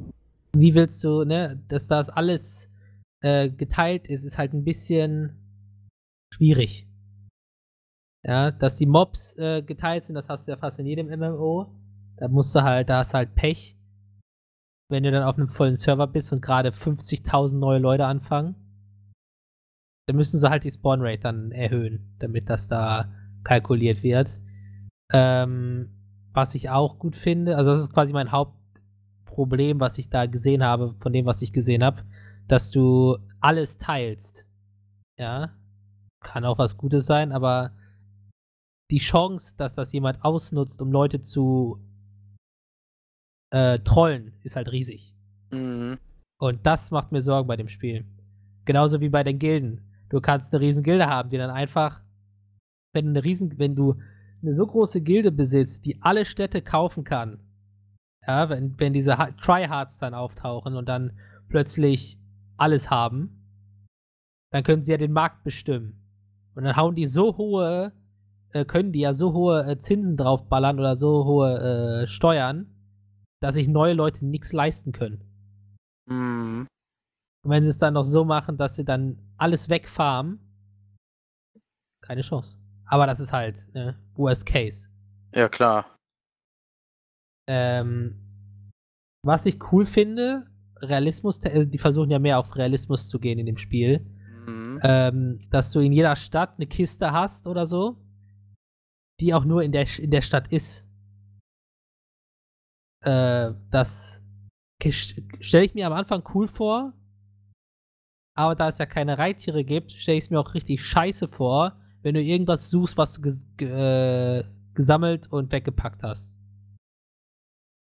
Wie willst du, ne, dass das alles äh, geteilt ist, ist halt ein bisschen schwierig. Ja, dass die Mobs äh, geteilt sind, das hast du ja fast in jedem MMO. Da musst du halt, da hast du halt Pech, wenn du dann auf einem vollen Server bist und gerade 50.000 neue Leute anfangen. Dann müssen sie halt die Spawnrate dann erhöhen, damit das da kalkuliert wird. Ähm, was ich auch gut finde, also das ist quasi mein Hauptproblem, was ich da gesehen habe, von dem, was ich gesehen habe, dass du alles teilst. Ja, kann auch was Gutes sein, aber die Chance, dass das jemand ausnutzt, um Leute zu äh, trollen, ist halt riesig. Mhm. Und das macht mir Sorgen bei dem Spiel. Genauso wie bei den Gilden. Du kannst eine riesen Gilde haben, die dann einfach, wenn du eine riesen, wenn du eine so große Gilde besitzt, die alle Städte kaufen kann, ja, wenn, wenn diese Ha- Tryhards dann auftauchen und dann plötzlich alles haben, dann können sie ja den Markt bestimmen. Und dann hauen die so hohe, äh, können die ja so hohe äh, Zinsen draufballern oder so hohe äh, Steuern, dass sich neue Leute nichts leisten können. Mhm. Und wenn sie es dann noch so machen, dass sie dann alles wegfarmen, keine Chance. Aber das ist halt ne, Worst Case. Ja, klar. Ähm, was ich cool finde, Realismus, äh, die versuchen ja mehr auf Realismus zu gehen in dem Spiel, Mhm. ähm, dass du in jeder Stadt eine Kiste hast oder so, die auch nur in der, in der Stadt ist. Äh, das stelle ich mir am Anfang cool vor, aber da es ja keine Reittiere gibt, stelle ich es mir auch richtig scheiße vor, wenn du irgendwas suchst, was du ges ge äh, gesammelt und weggepackt hast.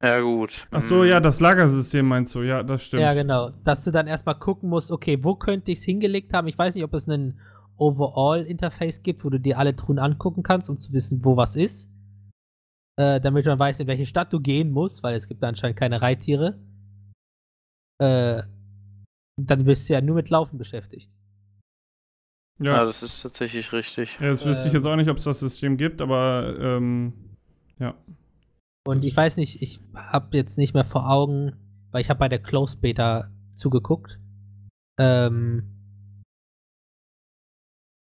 Ja, gut. Ach so, ja, das Lagersystem meinst du, ja, das stimmt. Ja, genau. Dass du dann erstmal gucken musst, okay, wo könnte ich es hingelegt haben? Ich weiß nicht, ob es einen Overall-Interface gibt, wo du dir alle Truhen angucken kannst, um zu wissen, wo was ist. Äh, damit man weiß, in welche Stadt du gehen musst, weil es gibt da anscheinend keine Reittiere. Äh, dann bist du ja nur mit Laufen beschäftigt. Ja, Ja, das ist tatsächlich richtig. ja das wüsste ich Ähm. jetzt auch nicht, ob es das System gibt, aber ähm, ja. Und ich weiß nicht, ich habe jetzt nicht mehr vor Augen, weil ich habe bei der Close Beta zugeguckt. Ähm,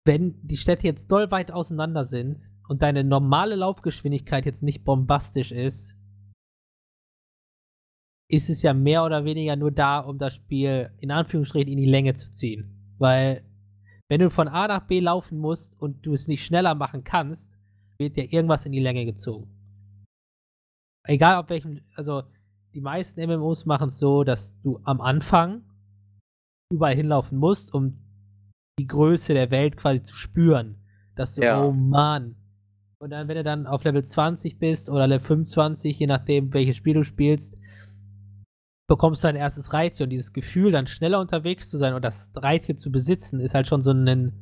wenn die Städte jetzt doll weit auseinander sind und deine normale Laufgeschwindigkeit jetzt nicht bombastisch ist, ist es ja mehr oder weniger nur da, um das Spiel in Anführungsstrichen in die Länge zu ziehen. Weil wenn du von A nach B laufen musst und du es nicht schneller machen kannst, wird dir irgendwas in die Länge gezogen. Egal auf welchem, also die meisten MMOs machen es so, dass du am Anfang überall hinlaufen musst, um die Größe der Welt quasi zu spüren. Dass du, Ja. oh Mann. Und dann, wenn du dann auf Level 20 bist oder Level 25, je nachdem, welches Spiel du spielst, bekommst du dein erstes Reittier und dieses Gefühl, dann schneller unterwegs zu sein und das Reittier zu besitzen, ist halt schon so ein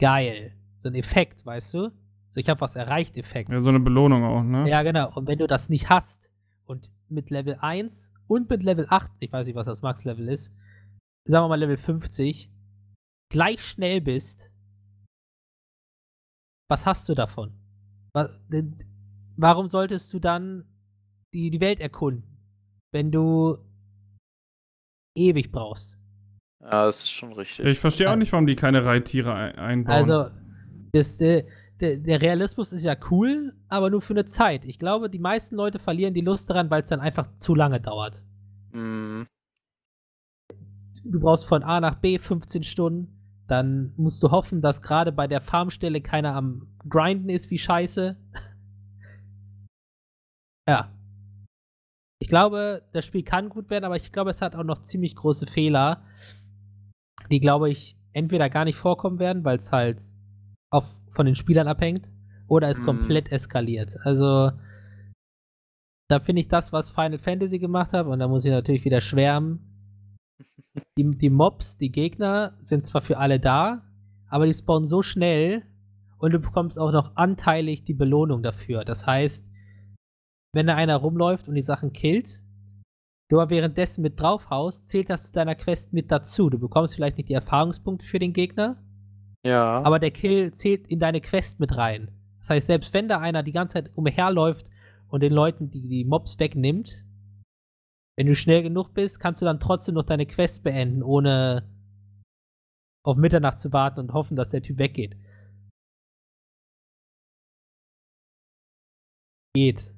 geil. So ein Effekt, weißt du? So, ich habe was erreicht, Effekt. ja, so eine Belohnung auch, ne? Ja, genau. Und wenn du das nicht hast und mit Level 1 und mit Level 8, ich weiß nicht, was das Max-Level ist, sagen wir mal Level 50, gleich schnell bist, was hast du davon? Warum solltest du dann die, die Welt erkunden, wenn du ewig brauchst? Ja, das ist schon richtig. Ich verstehe auch nicht, warum die keine Reittiere ein einbauen. Also, das, äh, der, der Realismus ist ja cool, aber nur für eine Zeit. Ich glaube, die meisten Leute verlieren die Lust daran, weil es dann einfach zu lange dauert. Mhm. Du brauchst von A nach B 15 Stunden, dann musst du hoffen, dass gerade bei der Farmstelle keiner am Grinden ist wie Scheiße. ja. Ich glaube, das Spiel kann gut werden, aber ich glaube, es hat auch noch ziemlich große Fehler, die, glaube ich, entweder gar nicht vorkommen werden, weil es halt auf, von den Spielern abhängt, oder es Mhm. komplett eskaliert. Also, da finde ich das, was Final Fantasy gemacht hat, und da muss ich natürlich wieder schwärmen. Die, die Mobs, die Gegner, sind zwar für alle da, aber die spawnen so schnell und du bekommst auch noch anteilig die Belohnung dafür. Das heißt, wenn da einer rumläuft und die Sachen killt, du aber währenddessen mit draufhaust, zählt das zu deiner Quest mit dazu. Du bekommst vielleicht nicht die Erfahrungspunkte für den Gegner, Ja. aber der Kill zählt in deine Quest mit rein. Das heißt, selbst wenn da einer die ganze Zeit umherläuft und den Leuten die, die Mobs wegnimmt, wenn du schnell genug bist, kannst du dann trotzdem noch deine Quest beenden, ohne auf Mitternacht zu warten und hoffen, dass der Typ weggeht. Geht.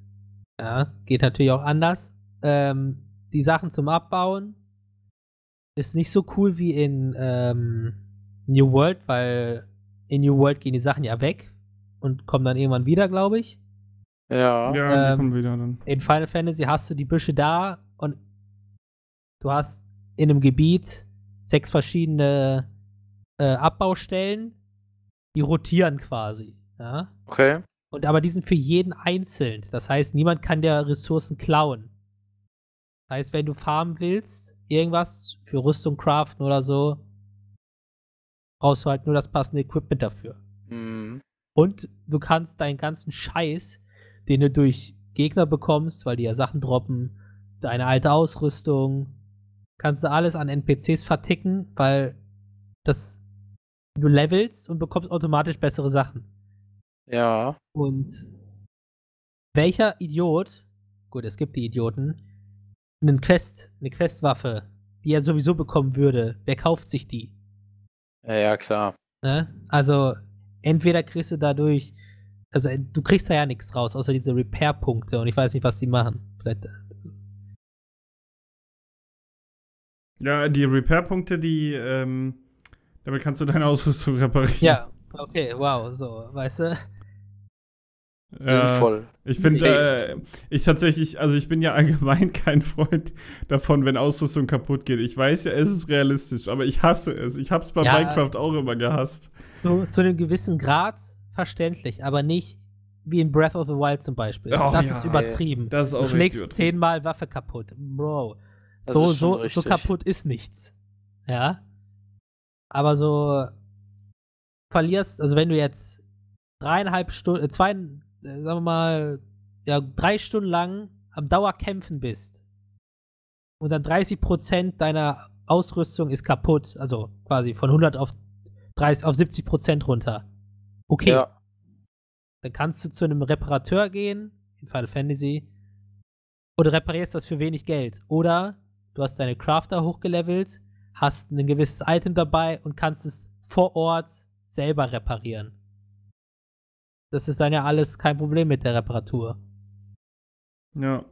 Ja, geht natürlich auch anders. Ähm, die Sachen zum Abbauen ist nicht so cool wie in ähm, New World, weil in New World gehen die Sachen ja weg und kommen dann irgendwann wieder, glaube ich. ja. ja, die ähm, kommen wieder dann. In Final Fantasy hast du die Büsche da und du hast in einem Gebiet sechs verschiedene äh, Abbaustellen, die rotieren quasi. Ja? Okay. Und aber die sind für jeden einzeln. Das heißt, niemand kann dir Ressourcen klauen. Das heißt, wenn du farmen willst, irgendwas für Rüstung craften oder so, brauchst du halt nur das passende Equipment dafür. Mhm. Und du kannst deinen ganzen Scheiß, den du durch Gegner bekommst, weil die ja Sachen droppen, deine alte Ausrüstung, kannst du alles an NPCs verticken, weil das du levelst und bekommst automatisch bessere Sachen. Ja. Und welcher Idiot, gut, es gibt die Idioten, einen Quest, eine Questwaffe, die er sowieso bekommen würde, wer kauft sich die? Ja, ja, klar. Ne? Also, entweder kriegst du dadurch, also du kriegst da ja nichts raus, außer diese Repair-Punkte und ich weiß nicht, was die machen. Vielleicht, äh, Ja, die Repair-Punkte, die, ähm, damit kannst du deine Ausrüstung reparieren. ja, okay, wow, so, weißt du? Äh, Sinnvoll. Ich finde, äh, ich tatsächlich, also ich bin ja allgemein kein Freund davon, wenn Ausrüstung kaputt geht. Ich weiß ja, es ist realistisch, aber ich hasse es. Ich hab's bei Ja. Minecraft auch immer gehasst. Zu, zu einem gewissen Grad verständlich, aber nicht wie in Breath of the Wild zum Beispiel. Oh, das ja, ist übertrieben. Das ist du schlägst zehnmal Waffe kaputt. Bro. So, so, so kaputt ist nichts. Ja. Aber so verlierst, also wenn du jetzt dreieinhalb Stunden, äh, zwei, äh, sagen wir mal, ja, drei Stunden lang am Dauerkämpfen bist und dann 30% deiner Ausrüstung ist kaputt, also quasi von 100 auf 30, auf 70% runter. Okay. Ja. Dann kannst du zu einem Reparateur gehen, in Final Fantasy, oder reparierst das für wenig Geld. Oder du hast deine Crafter hochgelevelt, hast ein gewisses Item dabei und kannst es vor Ort selber reparieren. Das ist dann ja alles kein Problem mit der Reparatur. Ja.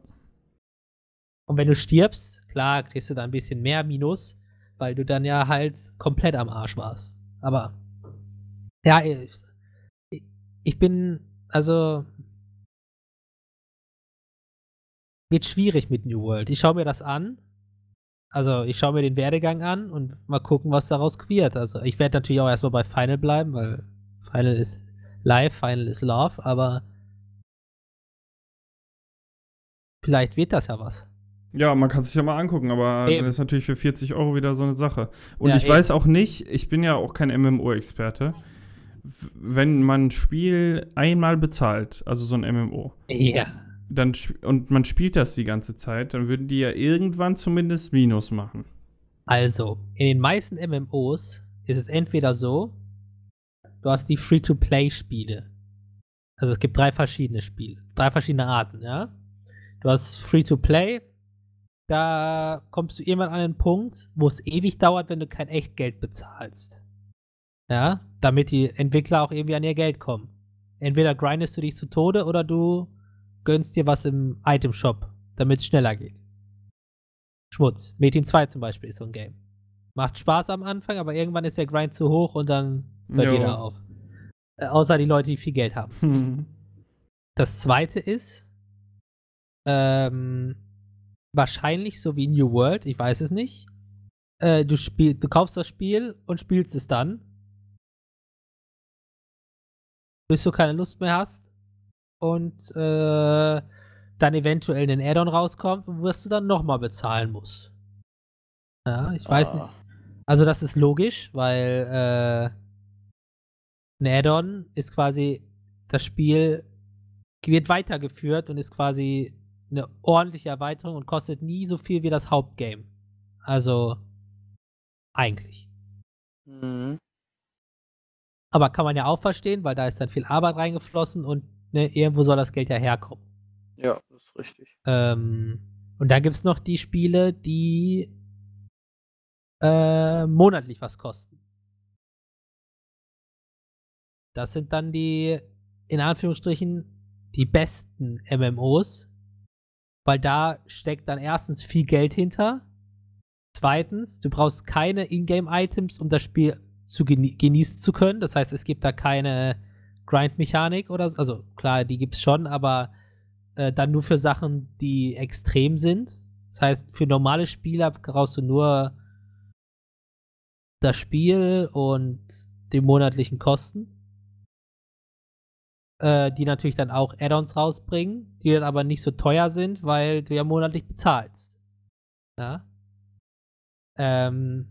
Und wenn du stirbst, klar, kriegst du da ein bisschen mehr Minus, weil du dann ja halt komplett am Arsch warst. Aber ja, ich, ich bin, also wird schwierig mit New World. Ich schaue mir das an. Also ich schaue mir den Werdegang an und mal gucken, was daraus queert. Also ich werde natürlich auch erstmal bei Final bleiben, weil Final ist live, Final ist Love, aber vielleicht wird das ja was. Ja, man kann sich ja mal angucken, aber Eben. dann ist natürlich für 40 Euro wieder so eine Sache. Und Ja, ich eben. weiß auch nicht, ich bin ja auch kein MMO-Experte, wenn man ein Spiel einmal bezahlt, also so ein MMO, Ja. dann und man spielt das die ganze Zeit, dann würden die ja irgendwann zumindest Minus machen. Also, in den meisten MMOs ist es entweder so, du hast die Free-to-Play-Spiele. Also es gibt drei verschiedene Spiele, drei verschiedene Arten, ja. Du hast Free-to-Play, da kommst du irgendwann an einen Punkt, wo es ewig dauert, wenn du kein Echtgeld bezahlst. Ja, damit die Entwickler auch irgendwie an ihr Geld kommen. Entweder grindest du dich zu Tode oder du gönnst dir was im Item-Shop, damit es schneller geht. Schmutz. Metin 2 zum Beispiel ist so ein Game. Macht Spaß am Anfang, aber irgendwann ist der Grind zu hoch und dann hört Jo. jeder auf. Äh, außer die Leute, die viel Geld haben. Hm. Das zweite ist, ähm, wahrscheinlich so wie New World, ich weiß es nicht. Äh, du, spiel, du kaufst das Spiel und spielst es dann. Bis du keine Lust mehr hast. Und äh, dann eventuell ein Add-on rauskommt wirst du dann nochmal bezahlen musst. Ja, ich weiß Ah. nicht. Also das ist logisch, weil äh, ein Add-on ist quasi das Spiel wird weitergeführt und ist quasi eine ordentliche Erweiterung und kostet nie so viel wie das Hauptgame. Also eigentlich. Mhm. Aber kann man ja auch verstehen, weil da ist dann viel Arbeit reingeflossen und ne, irgendwo soll das Geld ja herkommen. Ja, das ist richtig. Ähm, und dann gibt es noch die Spiele, die äh, monatlich was kosten. Das sind dann die, in Anführungsstrichen, die besten MMOs, weil da steckt dann erstens viel Geld hinter. Zweitens, du brauchst keine Ingame-Items, um das Spiel zu genie genießen zu können. Das heißt, es gibt da keine Grind-Mechanik oder so. Also klar, die gibt es schon, aber äh, dann nur für Sachen, die extrem sind. Das heißt, für normale Spieler brauchst du nur das Spiel und die monatlichen Kosten. Äh, die natürlich dann auch Add-ons rausbringen, die dann aber nicht so teuer sind, weil du ja monatlich bezahlst. Ja. Ähm,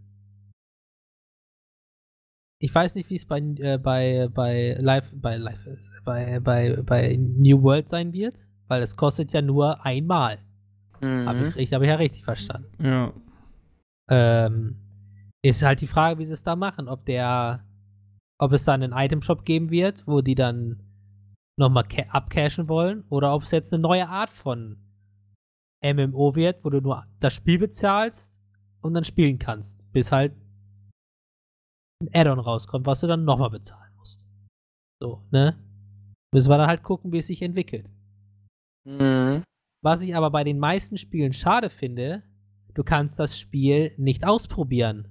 ich weiß nicht, wie es bei, äh, bei, bei Live, bei Live ist, bei, bei, bei New World sein wird, weil es kostet ja nur einmal. Habe Mhm. ich, richtig- hab ich ja richtig verstanden. Ja. Ähm, ist halt die Frage, wie sie es da machen. Ob der, ob es dann einen Item-Shop geben wird, wo die dann nochmal ca- abcashen wollen, oder ob es jetzt eine neue Art von MMO wird, wo du nur das Spiel bezahlst und dann spielen kannst, bis halt ein Add-on rauskommt, was du dann nochmal bezahlen musst. So, ne? Müssen wir dann halt gucken, wie es sich entwickelt. Mhm. Was ich aber bei den meisten Spielen schade finde, du kannst das Spiel nicht ausprobieren,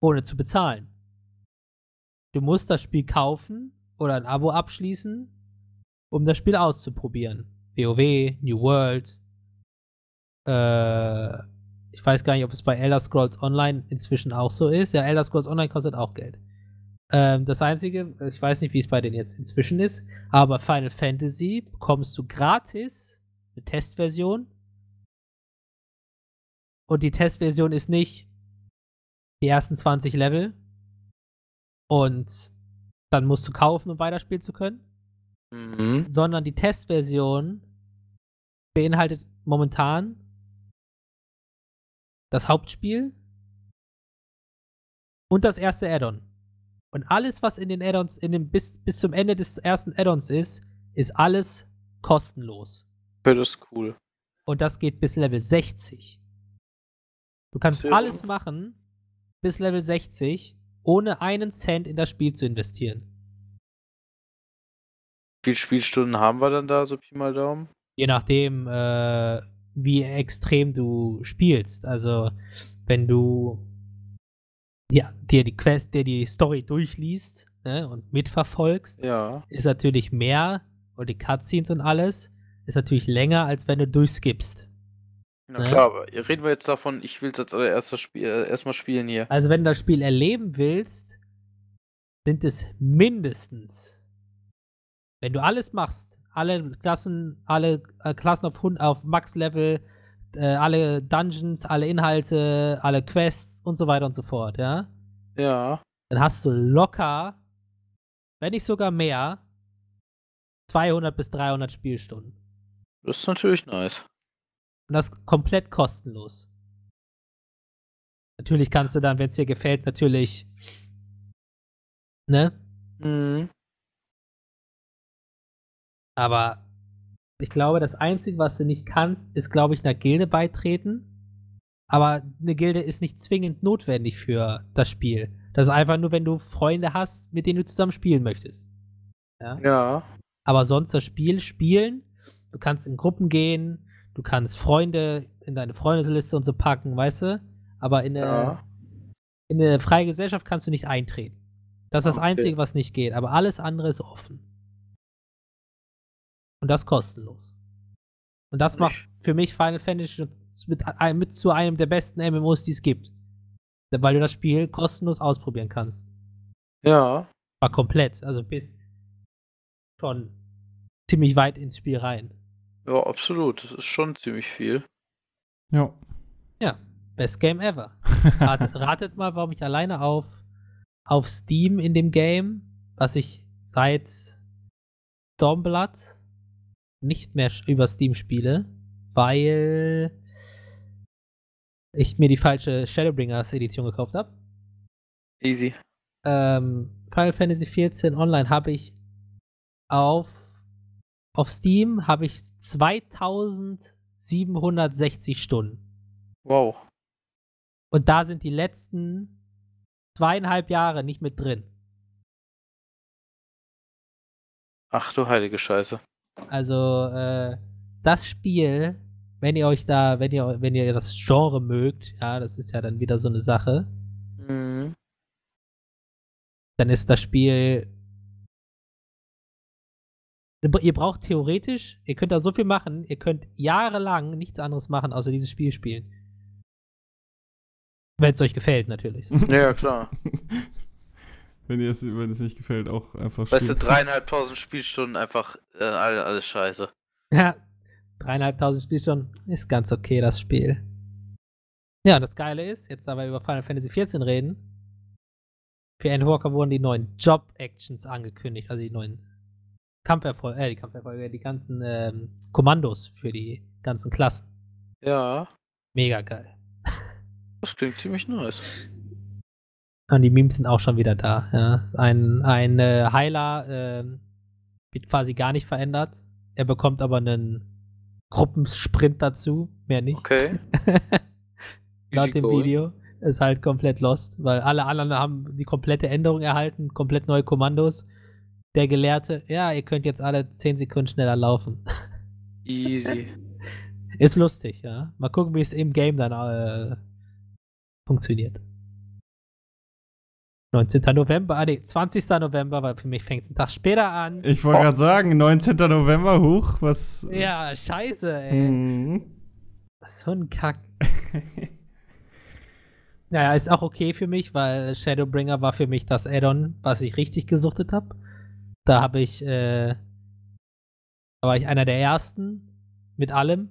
ohne zu bezahlen. Du musst das Spiel kaufen oder ein Abo abschließen, um das Spiel auszuprobieren. WoW, New World. Äh, ich weiß gar nicht, ob es bei Elder Scrolls Online inzwischen auch so ist. Ja, Elder Scrolls Online kostet auch Geld. Ähm, das Einzige, ich weiß nicht, wie es bei denen jetzt inzwischen ist, aber Final Fantasy bekommst du gratis eine Testversion. Und die Testversion ist nicht die ersten 20 Level und dann musst du kaufen, um weiterspielen zu können, Mhm. sondern die Testversion beinhaltet momentan das Hauptspiel und das erste Add-on. Und alles, was in den Add-ons, in dem bis, bis zum Ende des ersten Add-ons ist, ist alles kostenlos. Das ist cool. Und das geht bis Level 60. Du kannst alles machen bis Level 60, ohne einen Cent in das Spiel zu investieren. Wie viele Spielstunden haben wir dann da, so Pi mal Daumen? Je nachdem, äh, wie extrem du spielst. Also, wenn du ja, dir die Quest, dir die Story durchliest ne, und mitverfolgst, Ja. ist natürlich mehr und die Cutscenes und alles ist natürlich länger, als wenn du durchskippst. Na Ja. klar, aber reden wir jetzt davon, ich will es als allererstes Spiel, äh, erstmal spielen hier. Also, wenn du das Spiel erleben willst, sind es mindestens, wenn du alles machst, alle Klassen, alle äh, Klassen auf, Hund- auf Max-Level, äh, alle Dungeons, alle Inhalte, alle Quests und so weiter und so fort, ja, Ja. dann hast du locker, wenn nicht sogar mehr, 200 bis 300 Spielstunden. Das ist natürlich nice. Und das komplett kostenlos. Natürlich kannst du dann, wenn es dir gefällt, natürlich, ne? Mhm. Aber ich glaube, das Einzige, was du nicht kannst, ist, glaube ich, einer Gilde beitreten. Aber eine Gilde ist nicht zwingend notwendig für das Spiel. Das ist einfach nur, wenn du Freunde hast, mit denen du zusammen spielen möchtest. Ja? Ja. Aber sonst das Spiel spielen, du kannst in Gruppen gehen, du kannst Freunde in deine Freundesliste und so packen, weißt du? Aber in eine, Ja. in eine freie Gesellschaft kannst du nicht eintreten. Das ist das Okay. Einzige, was nicht geht. Aber alles andere ist offen. Und das kostenlos. Und das macht für mich Final Fantasy mit, mit zu einem der besten MMOs, die es gibt. Weil du das Spiel kostenlos ausprobieren kannst. Ja. War komplett. Also bis schon ziemlich weit ins Spiel rein. Ja, absolut. Das ist schon ziemlich viel. Ja. Ja, best Game ever. Ratet, ratet mal, warum ich alleine auf, auf Steam in dem Game, was ich seit Stormblood nicht mehr über Steam spiele, weil ich mir die falsche Shadowbringers Edition gekauft habe. Easy. Ähm, Final Fantasy XIV Online habe ich auf auf Steam habe ich 2760 Stunden. Wow. Und da sind die letzten zweieinhalb Jahre nicht mit drin. Ach du heilige Scheiße. Also, äh, das Spiel, wenn ihr euch da, wenn ihr, wenn ihr das Genre mögt, ja, das ist ja dann wieder so eine Sache, Mhm. dann ist das Spiel. Ihr braucht theoretisch, ihr könnt da so viel machen, ihr könnt jahrelang nichts anderes machen, außer dieses Spiel spielen. Wenn es euch gefällt, natürlich. Ja, klar. wenn es wenn es nicht gefällt, auch einfach Weißt du, spielen. dreieinhalbtausend Spielstunden einfach äh, all- alles scheiße. Ja, dreieinhalbtausend Spiel schon. Ist ganz okay, das Spiel. Ja, und das Geile ist, jetzt da wir über Final Fantasy XIV reden, für Endwalker wurden die neuen Job-Actions angekündigt, also die neuen Kampferfolge, äh, die Kampferfolge, die ganzen ähm, Kommandos für die ganzen Klassen. Ja. Mega geil. Das klingt ziemlich nice. Und die Memes sind auch schon wieder da. Ja. Ein, ein äh, Heiler ähm, wird quasi gar nicht verändert. Er bekommt aber einen Gruppensprint dazu, mehr nicht. Okay. Laut dem going. Video ist halt komplett lost, weil alle anderen haben die komplette Änderung erhalten, komplett neue Kommandos. Der Gelehrte, ja, ihr könnt jetzt alle 10 Sekunden schneller laufen. Easy. ist lustig, ja. Mal gucken, wie es im Game dann äh, funktioniert. 19. November, ah nee, 20. November, weil für mich fängt es einen Tag später an. Ich wollte Oh. gerade sagen, 19. November, hoch, was. Ja, scheiße, ey. Mhm. Was für ein Kack. Naja, ist auch okay für mich, weil Shadowbringer war für mich das Add-on, was ich richtig gesuchtet habe. Da habe ich, äh, da war ich einer der ersten mit allem.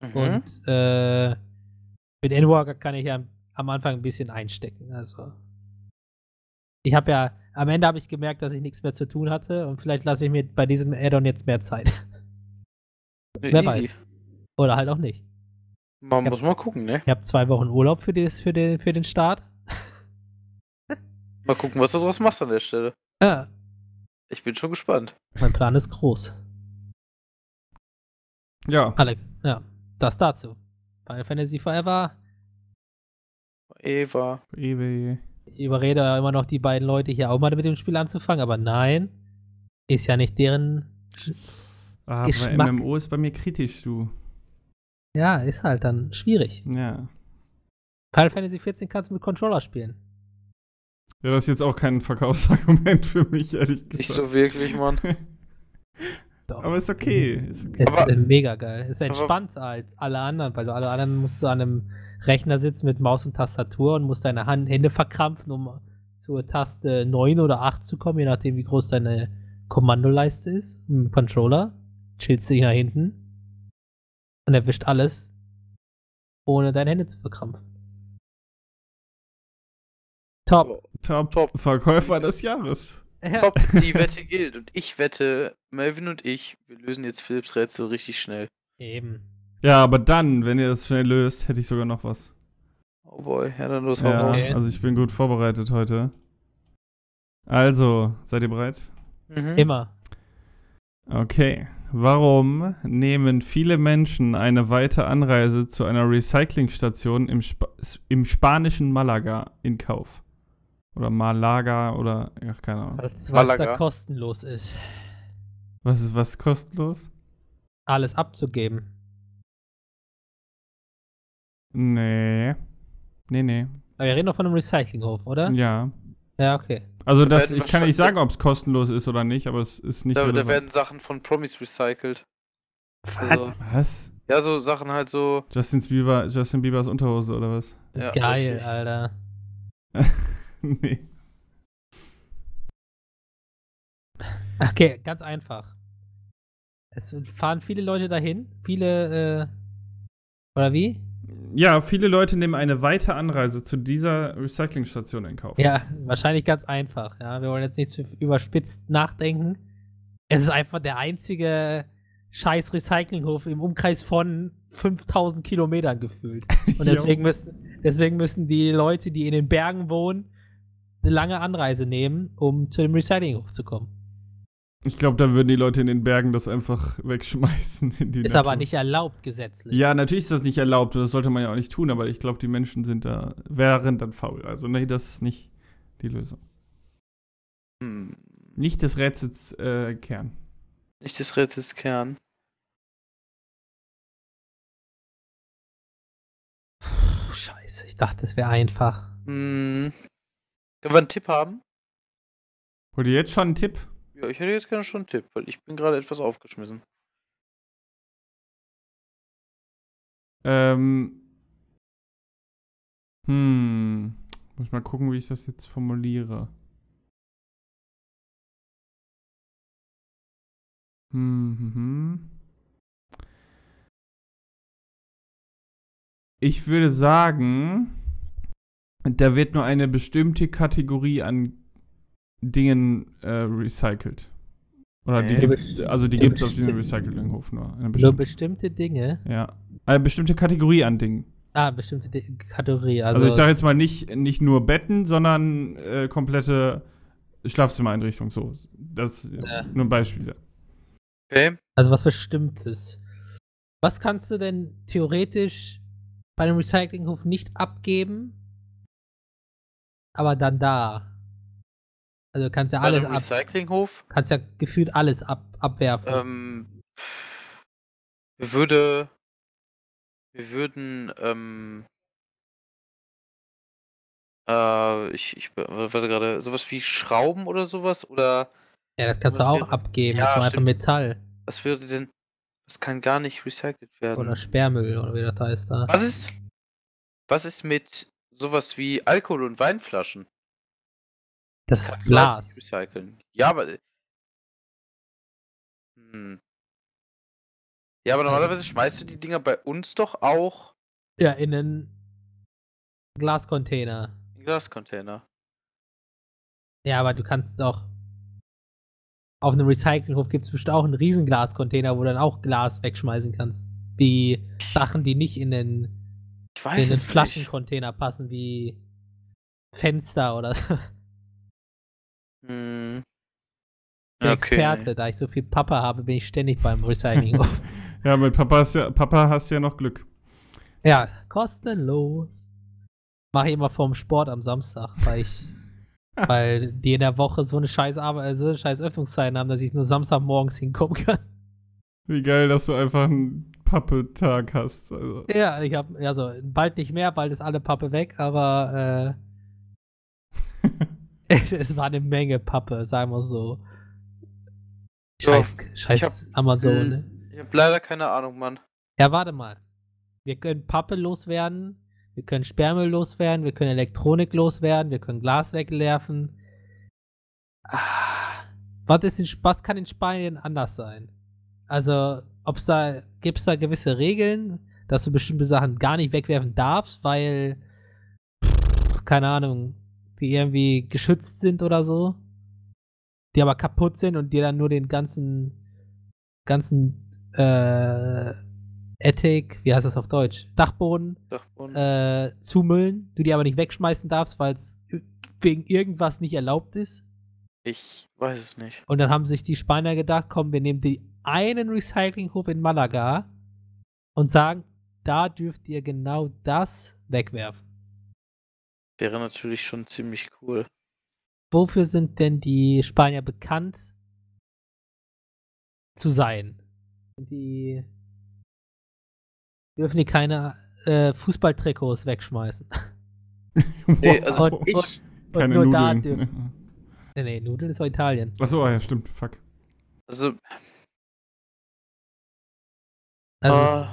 Mhm. Und äh, mit Endwalker kann ich ja am Anfang ein bisschen einstecken. Also ich habe ja, am Ende habe ich gemerkt, dass ich nichts mehr zu tun hatte und vielleicht lasse ich mir bei diesem Add-on jetzt mehr Zeit. Wer Easy. weiß. Oder halt auch nicht. Man Ja. muss mal gucken, ne? Ich habe zwei Wochen Urlaub für, das, für, den, für den Start. Mal gucken, was du daraus machst an der Stelle. Ja, Ich bin schon gespannt. mein Plan ist groß. Ja, Alex, ja, das dazu. Final Fantasy Forever. Eva. Ewe. Ich überrede ja immer noch die beiden Leute hier auch mal mit dem Spiel anzufangen, aber nein. Ist ja nicht deren. Ah, bei Geschmack. MMO ist bei mir kritisch, du. Ja, ist halt dann schwierig. Ja. Final Fantasy 14 kannst du mit Controller spielen. Ja, das ist jetzt auch kein Verkaufsargument für mich, ehrlich gesagt. Nicht so wirklich, Mann. Doch. Aber ist okay. Ist okay. Ist Aber- äh, mega geil. Ist aber- entspannter als alle anderen, weil du alle anderen musst du an einem Rechner sitzen mit Maus und Tastatur und musst deine Hand, Hände verkrampfen, um zur Taste 9 oder 8 zu kommen, je nachdem wie groß deine Kommandoleiste ist. Mit dem Controller chillst du dich nach hinten und erwischt alles, ohne deine Hände zu verkrampfen. Top. Top, Top. Verkäufer des Jahres. Ja. Top, die Wette gilt. Und ich wette, Melvin und ich, wir lösen jetzt Philips Rätsel richtig schnell. Eben. Ja, aber dann, wenn ihr das schnell löst, hätte ich sogar noch was. Oh boy, ja, dann los, Ja, raus. Okay. also ich bin gut vorbereitet heute. Also, seid ihr bereit? Mhm. Immer. Okay. Warum nehmen viele Menschen eine weite Anreise zu einer Recyclingstation im, Spa im spanischen Malaga in Kauf? Oder Malaga oder, ja, keine Ahnung. Weil es da kostenlos ist, Was ist was kostenlos? alles abzugeben. Nee. Nee, nee. Aber wir reden doch von einem Recyclinghof, oder? Ja. Ja, okay. Also Da das, ich kann nicht sagen, ob es kostenlos ist oder nicht, aber es ist nicht Da, da werden Sachen von Promis recycelt. Also, Was? ja, so Sachen halt so. Justin Bieber, Justin Biebers Unterhose oder was? Ja, Geil, richtig. Alter. nee. Okay, ganz einfach. Es fahren viele Leute dahin, viele, äh, oder wie? Ja, viele Leute nehmen eine weite Anreise zu dieser Recyclingstation in Kauf. Ja, wahrscheinlich ganz einfach. Ja, wir wollen jetzt nicht zu überspitzt nachdenken. Es ist einfach der einzige scheiß Recyclinghof im Umkreis von 5000 Kilometern gefühlt. Und deswegen müssen, deswegen müssen die Leute, die in den Bergen wohnen, eine lange Anreise nehmen, um zu dem Recyclinghof zu kommen. Ich glaube, da würden die Leute in den Bergen das einfach wegschmeißen. In die Ist Natur. aber nicht erlaubt gesetzlich. Ja, natürlich ist das nicht erlaubt und das sollte man ja auch nicht tun, aber ich glaube, die Menschen sind da, wären dann faul. Also, nee, das ist nicht die Lösung. Hm. Nicht des Rätsels äh, Kern. Nicht des Rätsels Kern. Puh, scheiße, ich dachte, es wäre einfach. Hm. Können wir einen Tipp haben? Wollt ihr jetzt schon einen Tipp? Ja, ich hätte jetzt gerne schon einen Tipp, weil ich bin gerade etwas aufgeschmissen. Ähm. Hm. Muss mal gucken, wie ich das jetzt formuliere. Hm, hm, hm. Ich würde sagen, da wird nur eine bestimmte Kategorie an Dingen äh, recycelt. Oder die Äh, gibt's, also die gibt es auf diesem Recyclinghof nur. Eine Nur bestimmte, bestimmte Dinge. ja. Eine bestimmte Kategorie an Dingen. Ah, bestimmte Di- Kategorie. Also, Also, ich sage jetzt mal nicht, nicht nur Betten, sondern äh, komplette Schlafzimmereinrichtung. So, das Ja. nur Beispiele. Okay. also was Bestimmtes. Was kannst du denn theoretisch bei einem Recyclinghof nicht abgeben, aber dann da? Also du kannst ja Bei alles ab, Recyclinghof kannst ja gefühlt alles ab, abwerfen. ähm, wir würde, wir würden, ähm, äh, ich, ich warte gerade, sowas wie Schrauben oder sowas oder ja, das kannst du auch wäre- abgeben. Ja, das war einfach. Metall was wäre denn, das kann gar nicht recycelt werden. oder Sperrmüll oder wie das heißt da. Was ist, was ist mit sowas wie Alkohol- und Weinflaschen? Das Kannst halt Glas. recyceln. Ja, aber. Hm. Ja, aber normalerweise schmeißt du die Dinger bei uns doch auch Ja, in einen Glascontainer. in Glascontainer. Ja, aber du kannst auch. Auf einem Recyclinghof gibt es bestimmt auch einen riesen Glascontainer, wo du dann auch Glas wegschmeißen kannst. Wie Sachen, die nicht in den, Ich in weiß den es nicht. Flaschencontainer passen, wie Fenster oder so. Hm. Okay. Experte, da ich so viel Papa habe, bin ich ständig beim Recycling. Ja, mit Papa hast, ja, Papa hast du ja noch Glück. ja, kostenlos. Mache ich immer vorm Sport am Samstag, weil ich, weil die in der Woche so eine scheiß Arbeit, also so eine scheiß Öffnungszeiten haben, dass ich nur Samstagmorgens hinkommen kann. Wie geil, dass du einfach einen Pappe-Tag hast. Also. Ja, ich habe, also bald nicht mehr, bald ist alle Pappe weg, aber äh, es, es war eine Menge Pappe, sagen wir so. Ja, Scheiß, scheiß hab- Amazon, ne? Ich habe leider keine Ahnung, Mann. Ja, warte mal. Wir können Pappe loswerden, wir können Sperrmüll loswerden, wir können Elektronik loswerden, wir können Glas wegwerfen. Ah, was, ist in, was kann in Spanien anders sein? Also, ob's da, gibt es da gewisse Regeln, dass du bestimmte Sachen gar nicht wegwerfen darfst, weil, pff, keine Ahnung, die irgendwie geschützt sind oder so, die aber kaputt sind und dir dann nur den ganzen, ganzen äh, Attic, wie heißt das auf Deutsch? Dachboden Dachboden. äh, zumüllen, du die aber nicht wegschmeißen darfst, weil es wegen irgendwas nicht erlaubt ist. Ich weiß es nicht. Und dann haben sich die Spanier gedacht, komm, wir nehmen die einen Recyclinghof in Malaga und sagen, da dürft ihr genau das wegwerfen. Wäre natürlich schon ziemlich cool. Wofür sind denn die Spanier bekannt zu sein? Sind die dürfen die keine äh, Fußballtrikots wegschmeißen? Nee, also Und- ich, und Keine nur da Nudeln. dürfen. Nee, nee, Nudeln ist doch Italien. Achso, ah, ja, stimmt. Fuck. also, Also äh,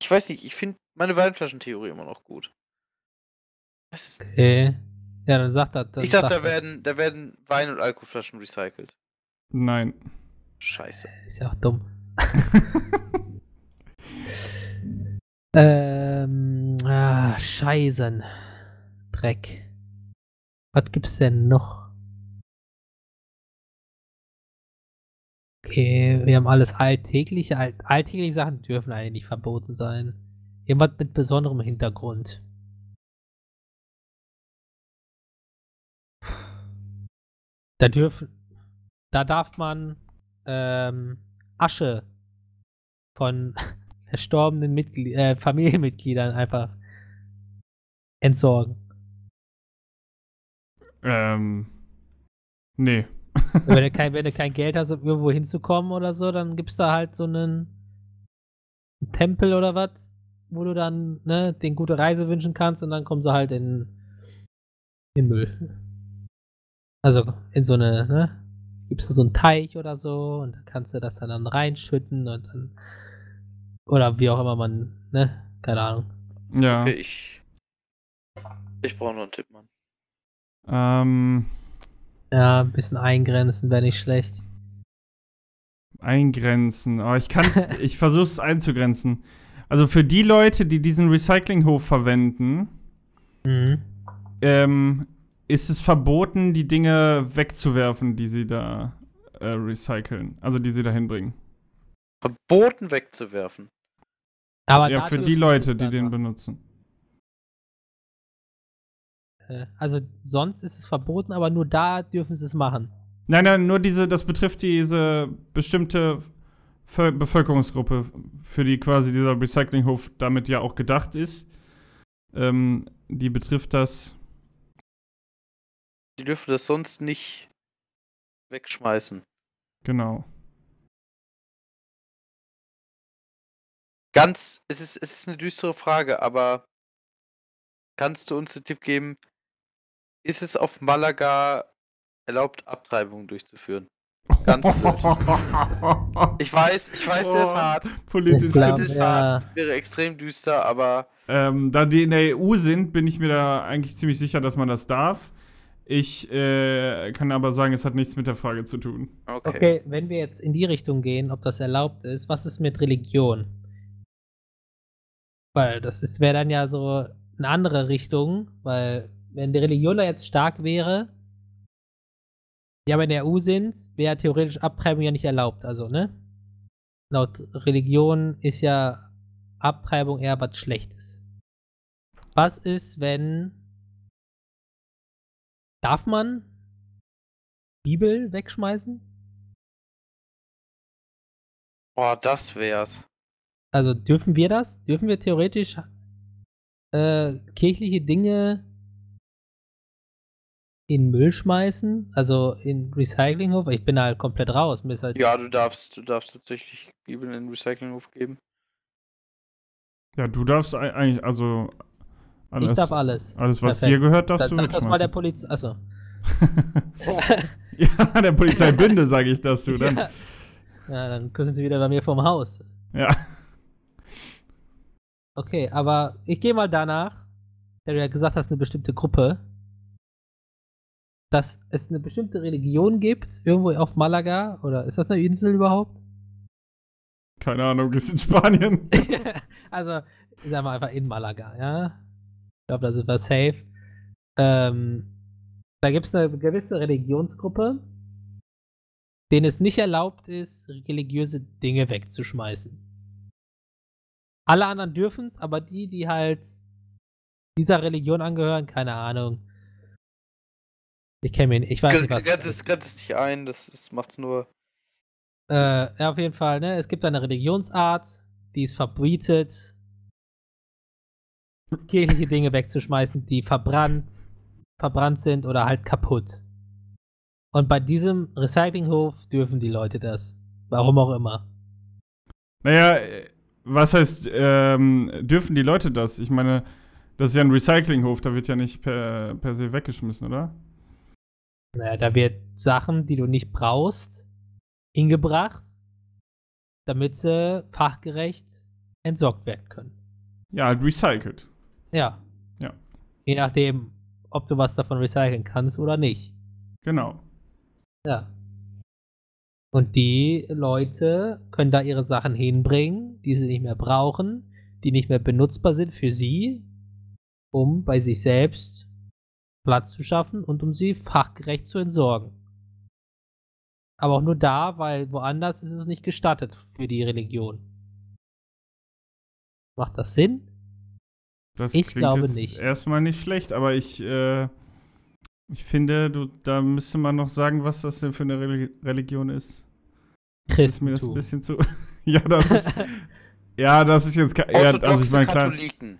ich weiß nicht, ich finde meine Weinflaschentheorie immer noch gut. Was ist, okay. Ja, dann sagt das. Dann ich sag, sagt da das. werden, da werden Wein- und Alkoholflaschen recycelt. Nein. Scheiße. Ist ja auch dumm. ähm, ah, Scheißen. Dreck. Was gibt's denn noch? Okay, wir haben alles alltägliche. All, alltägliche Sachen dürfen eigentlich nicht verboten sein. Jemand mit besonderem Hintergrund. Da dürfen. Da darf man ähm, Asche von verstorbenen Mitglie äh, Familienmitgliedern einfach entsorgen. Ähm. Nee. wenn, du kein, wenn du kein Geld hast, um irgendwo hinzukommen oder so, dann gibt's da halt so einen, Tempel oder was, wo du dann ne, den gute Reise wünschen kannst und dann kommen sie halt in in Müll. Also in so eine, ne? Gibt's da so einen Teich oder so und da kannst du das dann, dann reinschütten und dann oder wie auch immer man, ne? Keine Ahnung. Ja. Okay, ich. Ich brauche noch einen Tipp, Mann. Ähm. Ja, ein bisschen eingrenzen wäre nicht schlecht. Eingrenzen. Aber ich kann's, ich versuche es einzugrenzen. Also für die Leute, die diesen Recyclinghof verwenden, Mhm. ähm, ist es verboten, die Dinge wegzuwerfen, die sie da äh, recyceln. Also die sie da hinbringen. Verboten wegzuwerfen. Aber ja, für die Leute, die den benutzen. Äh, Also sonst ist es verboten, aber nur da dürfen sie es machen. Nein, nein, nur diese, das betrifft diese bestimmte Vö- Bevölkerungsgruppe, für die quasi dieser Recyclinghof damit ja auch gedacht ist. Ähm, die betrifft das. Die dürfen das sonst nicht wegschmeißen. Genau. Ganz, es ist, es ist eine düstere Frage, aber kannst du uns einen Tipp geben? Ist es auf Malaga erlaubt, Abtreibungen durchzuführen? Ganz blöd. Ich weiß, ich weiß, der ist hart. Politisch. Ich glaub, Das ist ja. hart. Das wäre extrem düster, aber Ähm, da die in der EU sind, bin ich mir da eigentlich ziemlich sicher, dass man das darf. Ich äh, kann aber sagen, es hat nichts mit der Frage zu tun. okay. Okay, wenn wir jetzt in die Richtung gehen, ob das erlaubt ist, was ist mit Religion? Weil das ist wäre dann ja so eine andere Richtung, weil wenn die Religion da jetzt stark wäre, die aber in der EU sind, wäre theoretisch Abtreibung ja nicht erlaubt. Also, ne? Laut Religion ist ja Abtreibung eher was Schlechtes. Was ist, wenn Darf man Bibel wegschmeißen? Boah, das wär's. Also dürfen wir das? Dürfen wir theoretisch äh, kirchliche Dinge in Müll schmeißen? Also in Recyclinghof? Ich bin da halt komplett raus. Mir ist halt Ja, du darfst, du darfst tatsächlich Bibeln in den Recyclinghof geben. Ja, du darfst ei- eigentlich, also alles, ich darf alles. alles was Perfekt. dir gehört, darfst Dann du sag das mal der. Polizei. Achso. ja, der Polizei Bünde, sage ich das du dann. ja. ja, dann können sie wieder bei mir vorm Haus. Ja. Okay, aber ich gehe mal danach, da du ja gesagt hast, eine bestimmte Gruppe, dass es eine bestimmte Religion gibt, irgendwo auf Malaga, oder ist das eine Insel überhaupt? Keine Ahnung, ist in Spanien. also, sagen wir einfach in Malaga, ja. Ich glaube, da sind wir safe. Ähm, da gibt es eine gewisse Religionsgruppe, denen es nicht erlaubt ist, religiöse Dinge wegzuschmeißen. Alle anderen dürfen es, aber die, die halt dieser Religion angehören, keine Ahnung. Ich kenne mich nicht, ich weiß nicht, was. Grenzt es grenzt es nicht ein, das, das macht's nur. Äh, ja, auf jeden Fall, ne? Es gibt eine Religionsart, die es verbietet, kirchliche Dinge wegzuschmeißen, die verbrannt, verbrannt sind oder halt kaputt. Und bei diesem Recyclinghof dürfen die Leute das. Warum auch immer. Naja, äh, was heißt, ähm, dürfen die Leute das? Ich meine, das ist ja ein Recyclinghof, da wird ja nicht per, per se weggeschmissen, oder? Naja, da wird Sachen, die du nicht brauchst, hingebracht, damit sie fachgerecht entsorgt werden können. Ja, halt recycelt. Ja. Ja. Je nachdem, ob du was davon recyceln kannst oder nicht. Genau. Ja. Und die Leute können da ihre Sachen hinbringen, die sie nicht mehr brauchen, die nicht mehr benutzbar sind für sie, um bei sich selbst Platz zu schaffen und um sie fachgerecht zu entsorgen. Aber auch nur da, weil woanders ist es nicht gestattet für die Religion. Macht das Sinn? Das Ich klingt glaube jetzt nicht. erstmal nicht schlecht, aber ich, äh, ich finde, du, da müsste man noch sagen, was das denn für eine Reli Religion ist. Das ist mir das ein bisschen zu. ja, das ist. ja, das ist jetzt. Ja, also ich meine, klar. Katholiken.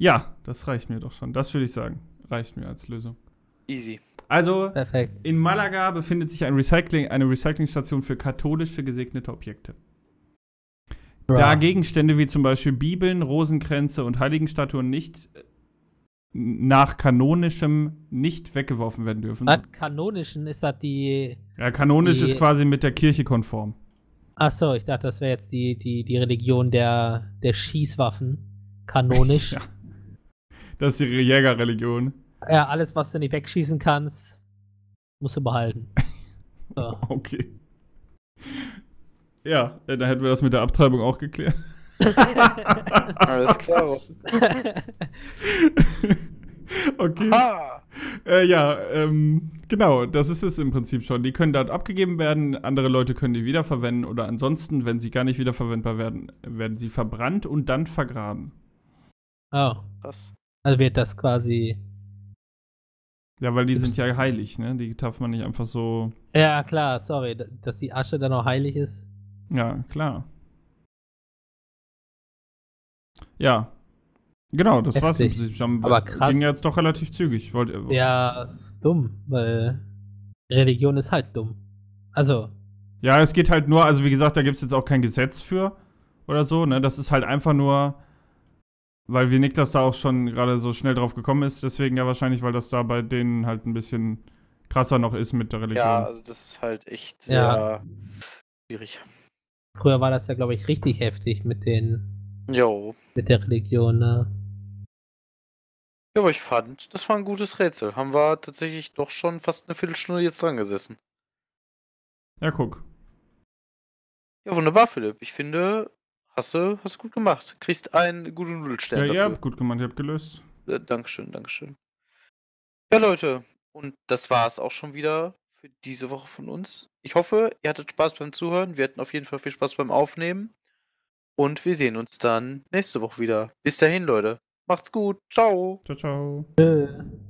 Ja, das reicht mir doch schon. Das würde ich sagen. Reicht mir als Lösung. Easy. Also, Perfekt. in Malaga befindet sich ein Recycling, eine Recyclingstation für katholische gesegnete Objekte. Da Gegenstände wie zum Beispiel Bibeln, Rosenkränze und Heiligenstatuen nicht äh, nach kanonischem nicht weggeworfen werden dürfen. Was kanonischen ist das die. Ja, kanonisch Die- ist quasi mit der Kirche konform. Achso, ich dachte, das wäre jetzt die, die, die Religion der, der Schießwaffen. Kanonisch. Ja. Das ist ihre Jägerreligion. Ja, alles, was du nicht wegschießen kannst, musst du behalten. So. Okay. Ja, äh, dann hätten wir das mit der Abtreibung auch geklärt. Alles klar. okay. Äh, ja, ähm, genau, das ist es im Prinzip schon. Die können dort abgegeben werden, andere Leute können die wiederverwenden oder ansonsten, wenn sie gar nicht wiederverwendbar werden, werden sie verbrannt und dann vergraben. oh. Krass. Also wird das quasi. Ja, weil die Gibt's- sind ja heilig, ne? Die darf man nicht einfach so. Ja, klar, sorry, dass die Asche dann noch heilig ist. Ja, klar. Ja. Genau, das war's im Heftig. Prinzip schon. Aber krass. Ging jetzt doch relativ zügig. Ich wollte. Ja, dumm, weil Religion ist halt dumm. Also, Ja, es geht halt nur, also wie gesagt, da gibt es jetzt auch kein Gesetz für oder so, ne? Das ist halt einfach nur, weil wie Niklas da auch schon gerade so schnell drauf gekommen ist, deswegen ja wahrscheinlich, weil das da bei denen halt ein bisschen krasser noch ist mit der Religion. Ja, also das ist halt echt sehr Ja. schwierig. früher war das ja, glaube ich, richtig heftig mit den, Jo. mit der Religion, ne? Ja, aber ich fand, das war ein gutes Rätsel. Haben wir tatsächlich doch schon fast eine Viertelstunde jetzt dran gesessen. Ja, guck. Ja, wunderbar, Philipp. Ich finde, hast du, hast du gut gemacht. Kriegst einen guten Nudelstern Ja, ihr dafür. habt gut gemacht, ihr habt gelöst. Äh, Dankeschön, Dankeschön. Ja, Leute, und das war es auch schon wieder für diese Woche von uns. Ich hoffe, ihr hattet Spaß beim Zuhören. Wir hatten auf jeden Fall viel Spaß beim Aufnehmen. Und wir sehen uns dann nächste Woche wieder. Bis dahin, Leute. Macht's gut. Ciao. Ciao, ciao. Tschö.